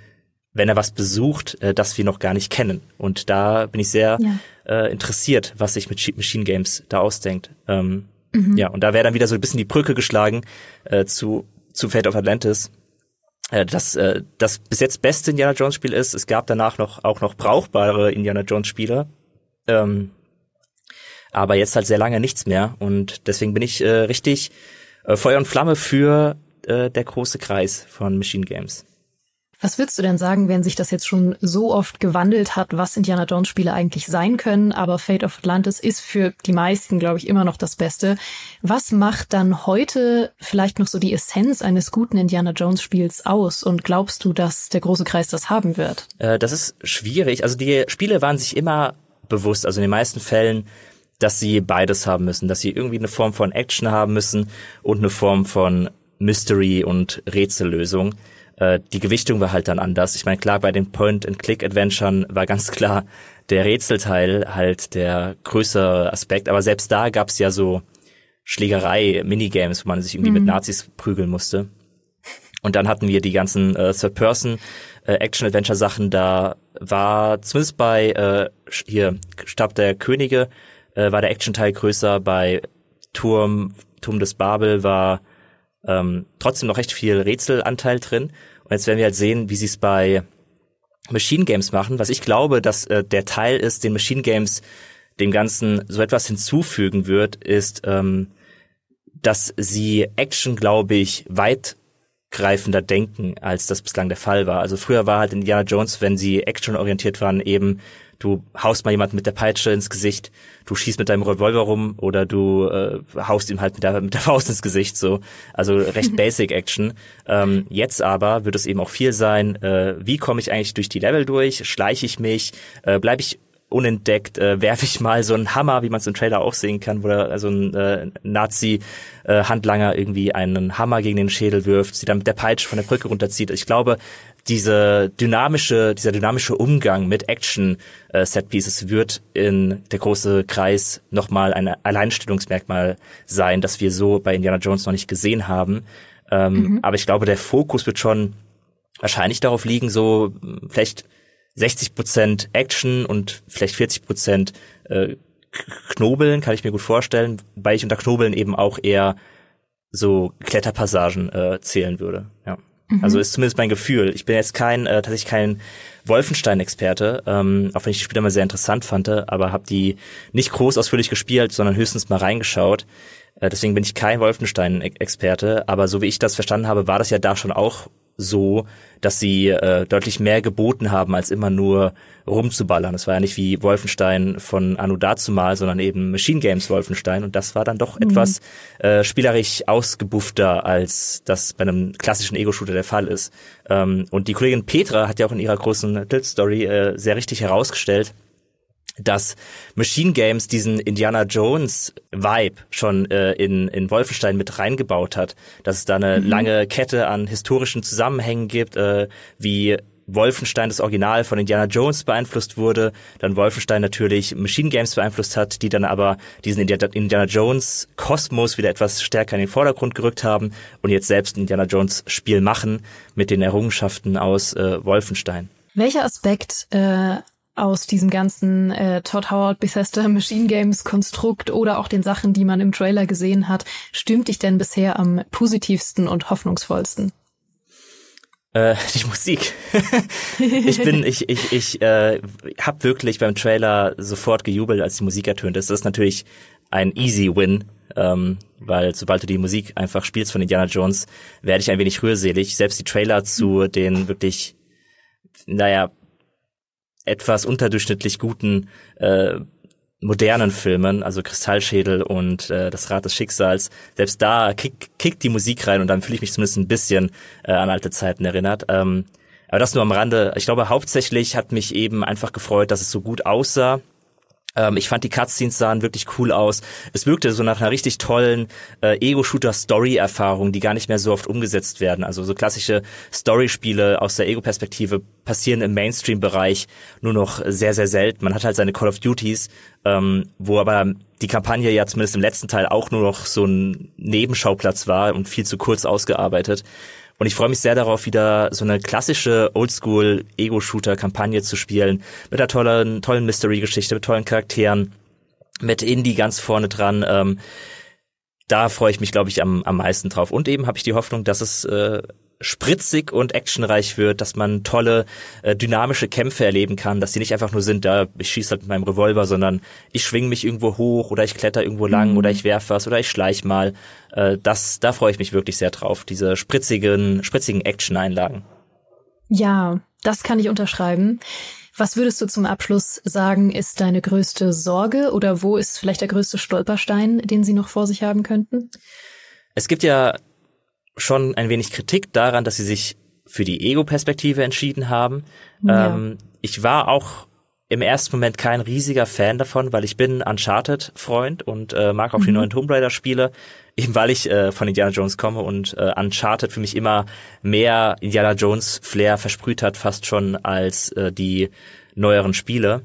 wenn er was besucht, äh, das wir noch gar nicht kennen. Und da bin ich sehr ja. äh, interessiert, was sich mit Machine Games da ausdenkt. Ähm, mhm. Ja, und da wäre dann wieder so ein bisschen die Brücke geschlagen äh, zu, zu Fate of Atlantis. Äh, das, äh, das bis jetzt beste Indiana Jones Spiel ist. Es gab danach noch auch noch brauchbare Indiana Jones Spiele. Ähm, aber jetzt halt sehr lange nichts mehr und deswegen bin ich äh, richtig äh, Feuer und Flamme für äh, der große Kreis von Machine Games. Was würdest du denn sagen, wenn sich das jetzt schon so oft gewandelt hat, was Indiana Jones Spiele eigentlich sein können, aber Fate of Atlantis ist für die meisten, glaube ich, immer noch das Beste. Was macht dann heute vielleicht noch so die Essenz eines guten Indiana Jones Spiels aus und glaubst du, dass der große Kreis das haben wird? Äh, das ist schwierig. Also die Spiele waren sich immer bewusst, also in den meisten Fällen dass sie beides haben müssen, dass sie irgendwie eine Form von Action haben müssen und eine Form von Mystery und Rätsellösung. Äh, die Gewichtung war halt dann anders. Ich meine, klar, bei den Point-and-Click-Adventuren war ganz klar der Rätselteil halt der größere Aspekt, aber selbst da gab's ja so Schlägerei, Minigames, wo man sich irgendwie mhm. mit Nazis prügeln musste. Und dann hatten wir die ganzen äh, Third-Person äh, Action-Adventure-Sachen. Da war zumindest bei äh, hier Stab der Könige äh, war der Action-Teil größer. Bei Turm, Turm des Babel war ähm, trotzdem noch recht viel Rätselanteil drin. Und jetzt werden wir halt sehen, wie sie es bei Machine Games machen. Was ich glaube, dass äh, der Teil ist, den Machine Games dem Ganzen so etwas hinzufügen wird, ist, ähm, dass sie Action, glaube ich, weitgreifender denken, als das bislang der Fall war. Also früher war halt Indiana Jones, wenn sie actionorientiert waren, eben du haust mal jemand mit der Peitsche ins Gesicht, du schießt mit deinem Revolver rum oder du äh, haust ihm halt mit der, mit der Faust ins Gesicht so. Also recht basic Action. Ähm, jetzt aber wird es eben auch viel sein, äh, wie komme ich eigentlich durch die Level durch? Schleiche ich mich? Äh, Bleibe ich unentdeckt, äh, werfe ich mal so einen Hammer, wie man es im Trailer auch sehen kann, wo da also ein äh, Nazi-Handlanger äh, irgendwie einen Hammer gegen den Schädel wirft, sie dann mit der Peitsche von der Brücke runterzieht. Ich glaube, diese dynamische, dieser dynamische Umgang mit Action äh, wird in der große Kreis nochmal ein Alleinstellungsmerkmal sein, das wir so bei Indiana Jones noch nicht gesehen haben. Ähm, mhm. Aber ich glaube, der Fokus wird schon wahrscheinlich darauf liegen, so vielleicht 60 Prozent Action und vielleicht 40 Prozent äh, Knobeln kann ich mir gut vorstellen, weil ich unter Knobeln eben auch eher so Kletterpassagen äh, zählen würde. Ja. Mhm. Also ist zumindest mein Gefühl. Ich bin jetzt kein äh, tatsächlich kein Wolfenstein-Experte, ähm, auch wenn ich die Spiele mal sehr interessant fand, aber habe die nicht groß ausführlich gespielt, sondern höchstens mal reingeschaut. Äh, deswegen bin ich kein Wolfenstein-Experte, aber so wie ich das verstanden habe, war das ja da schon auch so, dass sie äh, deutlich mehr geboten haben, als immer nur rumzuballern. Es war ja nicht wie Wolfenstein von Anu dazumal, sondern eben Machine Games Wolfenstein und das war dann doch mhm. etwas äh, spielerisch ausgebuffter, als das bei einem klassischen Ego-Shooter der Fall ist. Ähm, und die Kollegin Petra hat ja auch in ihrer großen Tilt-Story äh, sehr richtig herausgestellt, dass Machine Games diesen Indiana Jones Vibe schon äh, in, in Wolfenstein mit reingebaut hat, dass es da eine mhm. lange Kette an historischen Zusammenhängen gibt, äh, wie Wolfenstein das Original von Indiana Jones beeinflusst wurde, dann Wolfenstein natürlich Machine Games beeinflusst hat, die dann aber diesen Indiana Jones Kosmos wieder etwas stärker in den Vordergrund gerückt haben und jetzt selbst ein Indiana Jones Spiel machen mit den Errungenschaften aus äh, Wolfenstein. Welcher Aspekt äh, aus diesem ganzen äh, Todd Howard Bethesda Machine Games Konstrukt oder auch den Sachen, die man im Trailer gesehen hat, stimmt dich denn bisher am positivsten und hoffnungsvollsten? Äh, die Musik. ich bin, ich, ich, ich äh, habe wirklich beim Trailer sofort gejubelt, als die Musik ertönt ist. Das ist natürlich ein easy Win, ähm, weil sobald du die Musik einfach spielst von Indiana Jones, werde ich ein wenig rührselig. Selbst die Trailer zu den wirklich, naja, etwas unterdurchschnittlich guten äh, modernen Filmen, also Kristallschädel und äh, das Rad des Schicksals, selbst da kickt kick die Musik rein und dann fühle ich mich zumindest ein bisschen äh, an alte Zeiten erinnert. Ähm, aber das nur am Rande. Ich glaube, hauptsächlich hat mich eben einfach gefreut, dass es so gut aussah ähm, ich fand die Cutscenes sahen wirklich cool aus. Es wirkte so nach einer richtig tollen äh, Ego-Shooter-Story-Erfahrung, die gar nicht mehr so oft umgesetzt werden. Also so klassische Story-Spiele aus der Ego-Perspektive passieren im Mainstream-Bereich nur noch sehr, sehr selten. Man hat halt seine Call of Duties, ähm, wo aber die Kampagne ja zumindest im letzten Teil auch nur noch so ein Nebenschauplatz war und viel zu kurz ausgearbeitet. Und ich freue mich sehr darauf, wieder so eine klassische Oldschool-Ego-Shooter-Kampagne zu spielen. Mit einer tollen, tollen Mystery-Geschichte, mit tollen Charakteren, mit Indie ganz vorne dran. Ähm, da freue ich mich, glaube ich, am, am meisten drauf. Und eben habe ich die Hoffnung, dass es äh, spritzig und actionreich wird, dass man tolle äh, dynamische Kämpfe erleben kann, dass die nicht einfach nur sind, da ich schieße halt mit meinem Revolver, sondern ich schwing mich irgendwo hoch oder ich kletter irgendwo lang mhm. oder ich werf was oder ich schleich mal. Äh, das, da freue ich mich wirklich sehr drauf, diese spritzigen, spritzigen Action-Einlagen. Ja, das kann ich unterschreiben. Was würdest du zum Abschluss sagen, ist deine größte Sorge oder wo ist vielleicht der größte Stolperstein, den sie noch vor sich haben könnten? Es gibt ja schon ein wenig Kritik daran, dass sie sich für die Ego-Perspektive entschieden haben. Ja. Ähm, ich war auch im ersten Moment kein riesiger Fan davon, weil ich bin Uncharted-Freund und äh, mag auch mhm. die neuen Tomb Raider-Spiele, eben weil ich äh, von Indiana Jones komme und äh, Uncharted für mich immer mehr Indiana Jones-Flair versprüht hat, fast schon als äh, die neueren Spiele.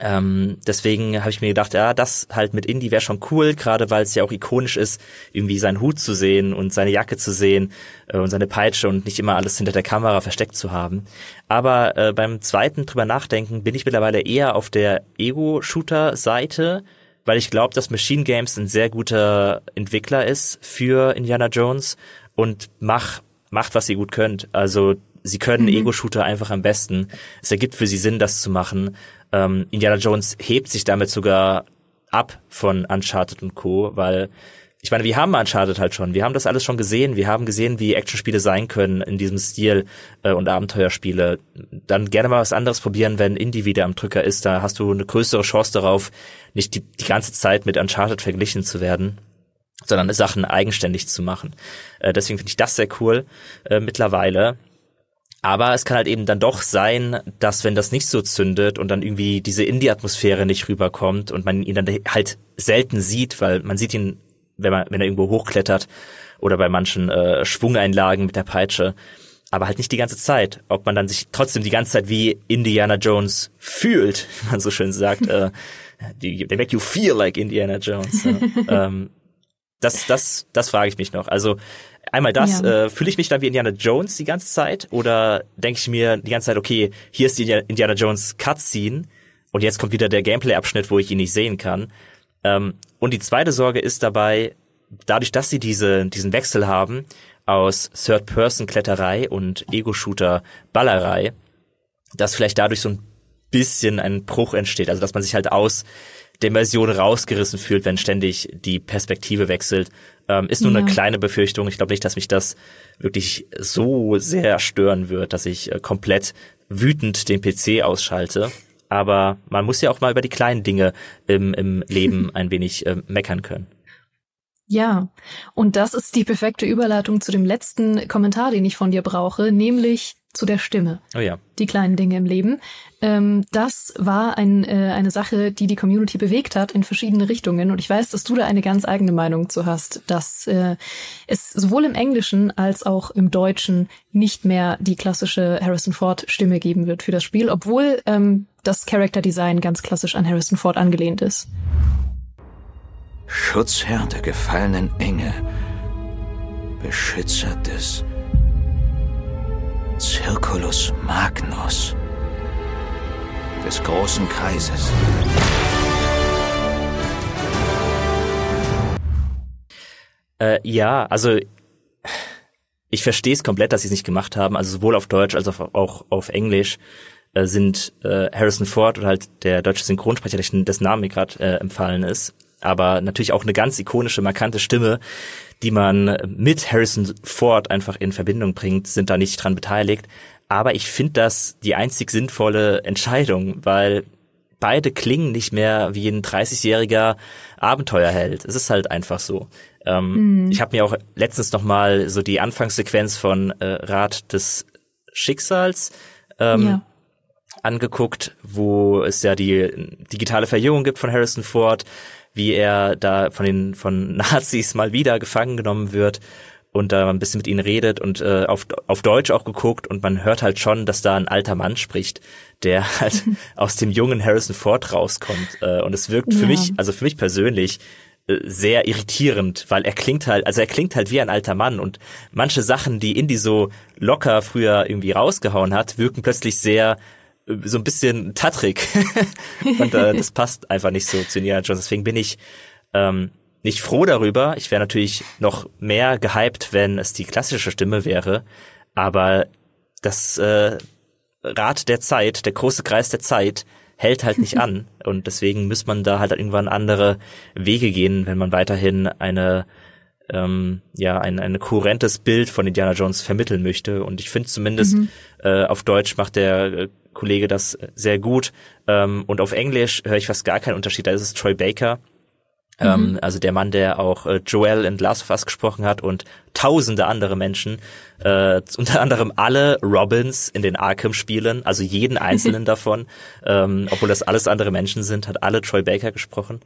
Ähm, deswegen habe ich mir gedacht, ja, das halt mit Indie wäre schon cool, gerade weil es ja auch ikonisch ist, irgendwie seinen Hut zu sehen und seine Jacke zu sehen äh, und seine Peitsche und nicht immer alles hinter der Kamera versteckt zu haben. Aber äh, beim zweiten drüber nachdenken bin ich mittlerweile eher auf der Ego-Shooter-Seite, weil ich glaube, dass Machine Games ein sehr guter Entwickler ist für Indiana Jones und mach, macht, was ihr gut könnt. Also sie können mhm. Ego-Shooter einfach am besten. Es ergibt für sie Sinn, das zu machen ähm, Indiana Jones hebt sich damit sogar ab von Uncharted und Co., weil ich meine, wir haben Uncharted halt schon, wir haben das alles schon gesehen, wir haben gesehen, wie Actionspiele sein können in diesem Stil äh, und Abenteuerspiele. Dann gerne mal was anderes probieren, wenn Indie wieder am Drücker ist, da hast du eine größere Chance darauf, nicht die, die ganze Zeit mit Uncharted verglichen zu werden sondern Sachen eigenständig zu machen. Äh, deswegen finde ich das sehr cool äh, mittlerweile. Aber es kann halt eben dann doch sein, dass wenn das nicht so zündet und dann irgendwie diese Indie-Atmosphäre nicht rüberkommt und man ihn dann halt selten sieht, weil man sieht ihn, wenn man, wenn er irgendwo hochklettert oder bei manchen äh, Schwungeinlagen mit der Peitsche, aber halt nicht die ganze Zeit. Ob man dann sich trotzdem die ganze Zeit wie Indiana Jones fühlt, wie man so schön sagt, äh, they make you feel like Indiana Jones. Ja. ähm, das, das, das frage ich mich noch. Also Einmal das, ja. äh, fühle ich mich dann wie Indiana Jones die ganze Zeit oder denke ich mir die ganze Zeit, okay, hier ist die Indiana Jones Cutscene, und jetzt kommt wieder der Gameplay-Abschnitt, wo ich ihn nicht sehen kann. Ähm, und die zweite Sorge ist dabei, dadurch, dass sie diese, diesen Wechsel haben aus Third-Person-Kletterei und Ego-Shooter-Ballerei, dass vielleicht dadurch so ein bisschen ein Bruch entsteht. Also dass man sich halt aus der Immersion rausgerissen fühlt, wenn ständig die Perspektive wechselt. Ähm, ist nur ja. eine kleine Befürchtung. Ich glaube nicht, dass mich das wirklich so sehr stören wird, dass ich äh, komplett wütend den PC ausschalte. Aber man muss ja auch mal über die kleinen Dinge im, im Leben ein wenig äh, meckern können. Ja, und das ist die perfekte Überleitung zu dem letzten Kommentar, den ich von dir brauche, nämlich zu der Stimme. Oh ja. Die kleinen Dinge im Leben. Ähm, das war ein, äh, eine Sache, die die Community bewegt hat in verschiedene Richtungen. Und ich weiß, dass du da eine ganz eigene Meinung zu hast, dass äh, es sowohl im Englischen als auch im Deutschen nicht mehr die klassische Harrison Ford Stimme geben wird für das Spiel, obwohl ähm, das Character Design ganz klassisch an Harrison Ford angelehnt ist. Schutzherr der gefallenen Engel, Beschützer des Circulus Magnus, des großen Kreises. Äh, ja, also ich verstehe es komplett, dass sie es nicht gemacht haben. Also sowohl auf Deutsch als auch, auch auf Englisch äh, sind äh, Harrison Ford oder halt der deutsche Synchronsprecher, dessen Name mir gerade äh, empfallen ist, aber natürlich auch eine ganz ikonische, markante Stimme, die man mit Harrison Ford einfach in Verbindung bringt, sind da nicht dran beteiligt. Aber ich finde das die einzig sinnvolle Entscheidung, weil beide klingen nicht mehr wie ein 30-jähriger Abenteuerheld. Es ist halt einfach so. Ähm, mhm. Ich habe mir auch letztens noch mal so die Anfangssequenz von äh, Rat des Schicksals ähm, ja. angeguckt, wo es ja die digitale Verjüngung gibt von Harrison Ford wie er da von den von Nazis mal wieder gefangen genommen wird und da ein bisschen mit ihnen redet und äh, auf, auf Deutsch auch geguckt und man hört halt schon, dass da ein alter Mann spricht, der halt aus dem jungen Harrison Ford rauskommt. Äh, und es wirkt ja. für mich, also für mich persönlich, äh, sehr irritierend, weil er klingt halt, also er klingt halt wie ein alter Mann und manche Sachen, die Indy so locker früher irgendwie rausgehauen hat, wirken plötzlich sehr so ein bisschen tattrig. und äh, das passt einfach nicht so zu Indiana Jones. Deswegen bin ich ähm, nicht froh darüber. Ich wäre natürlich noch mehr gehypt, wenn es die klassische Stimme wäre. Aber das äh, Rad der Zeit, der große Kreis der Zeit, hält halt nicht an. Und deswegen muss man da halt irgendwann andere Wege gehen, wenn man weiterhin eine ähm, ja ein, ein kohärentes Bild von Indiana Jones vermitteln möchte. Und ich finde zumindest mhm. äh, auf Deutsch macht der äh, Kollege das sehr gut. Ähm, und auf Englisch höre ich fast gar keinen Unterschied. Da ist es Troy Baker. Ähm, mhm. also der Mann, der auch äh, Joel in Last of Us gesprochen hat und tausende andere Menschen, äh, unter anderem alle Robins in den Arkham-Spielen, also jeden einzelnen davon, ähm, obwohl das alles andere Menschen sind, hat alle Troy Baker gesprochen.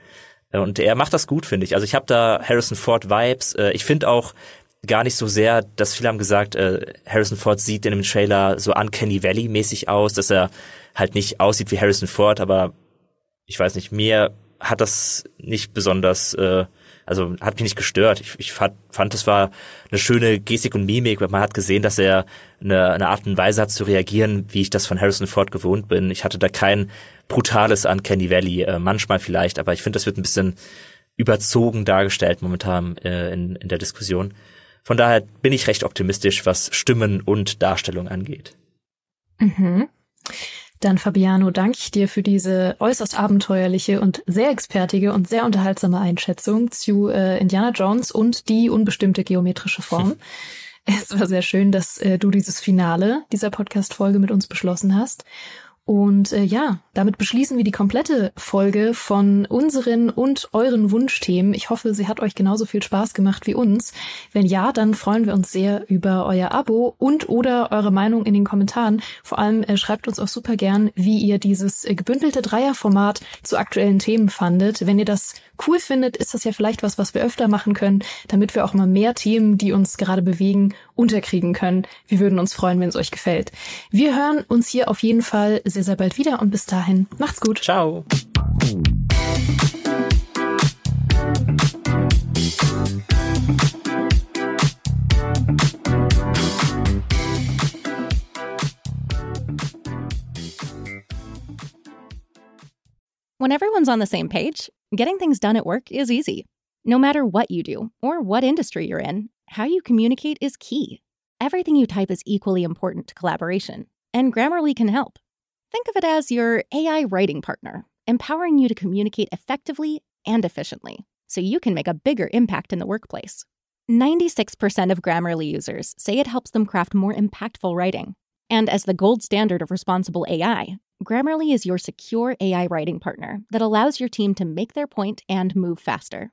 Äh, und er macht das gut, finde ich. Also ich habe da Harrison Ford Vibes. Äh, ich finde auch, gar nicht so sehr, dass viele haben gesagt, äh, Harrison Ford sieht in dem Trailer so Uncanny Valley mäßig aus, dass er halt nicht aussieht wie Harrison Ford, aber ich weiß nicht, mir hat das nicht besonders, äh, also hat mich nicht gestört. Ich, ich fand, fand, es war eine schöne Gestik und Mimik, weil man hat gesehen, dass er eine, eine Art und Weise hat zu reagieren, wie ich das von Harrison Ford gewohnt bin. Ich hatte da kein brutales Uncanny Valley, äh, manchmal vielleicht, aber ich finde, das wird ein bisschen überzogen dargestellt momentan äh, in, in der Diskussion. Von daher bin ich recht optimistisch, was Stimmen und Darstellung angeht. Mhm. Dann Fabiano, danke ich dir für diese äußerst abenteuerliche und sehr expertige und sehr unterhaltsame Einschätzung zu äh, Indiana Jones und die unbestimmte geometrische Form. es war sehr schön, dass äh, du dieses Finale dieser Podcast-Folge mit uns beschlossen hast. Und äh, ja, damit beschließen wir die komplette Folge von unseren und euren Wunschthemen. Ich hoffe, sie hat euch genauso viel Spaß gemacht wie uns. Wenn ja, dann freuen wir uns sehr über euer Abo und oder eure Meinung in den Kommentaren. Vor allem äh, schreibt uns auch super gern, wie ihr dieses äh, gebündelte Dreierformat zu aktuellen Themen fandet. Wenn ihr das cool findet, ist das ja vielleicht was, was wir öfter machen können, damit wir auch mal mehr Themen, die uns gerade bewegen, unterkriegen können. Wir würden uns freuen, wenn es euch gefällt. Wir hören uns hier auf jeden Fall sehr, sehr bald wieder und bis dahin macht's gut. Ciao. When everyone's on the same page, getting things done at work is easy. No matter what you do or what industry you're in, how you communicate is key. Everything you type is equally important to collaboration, and Grammarly can help. Think of it as your AI writing partner, empowering you to communicate effectively and efficiently so you can make a bigger impact in the workplace. 96% of Grammarly users say it helps them craft more impactful writing. And as the gold standard of responsible AI, Grammarly is your secure AI writing partner that allows your team to make their point and move faster.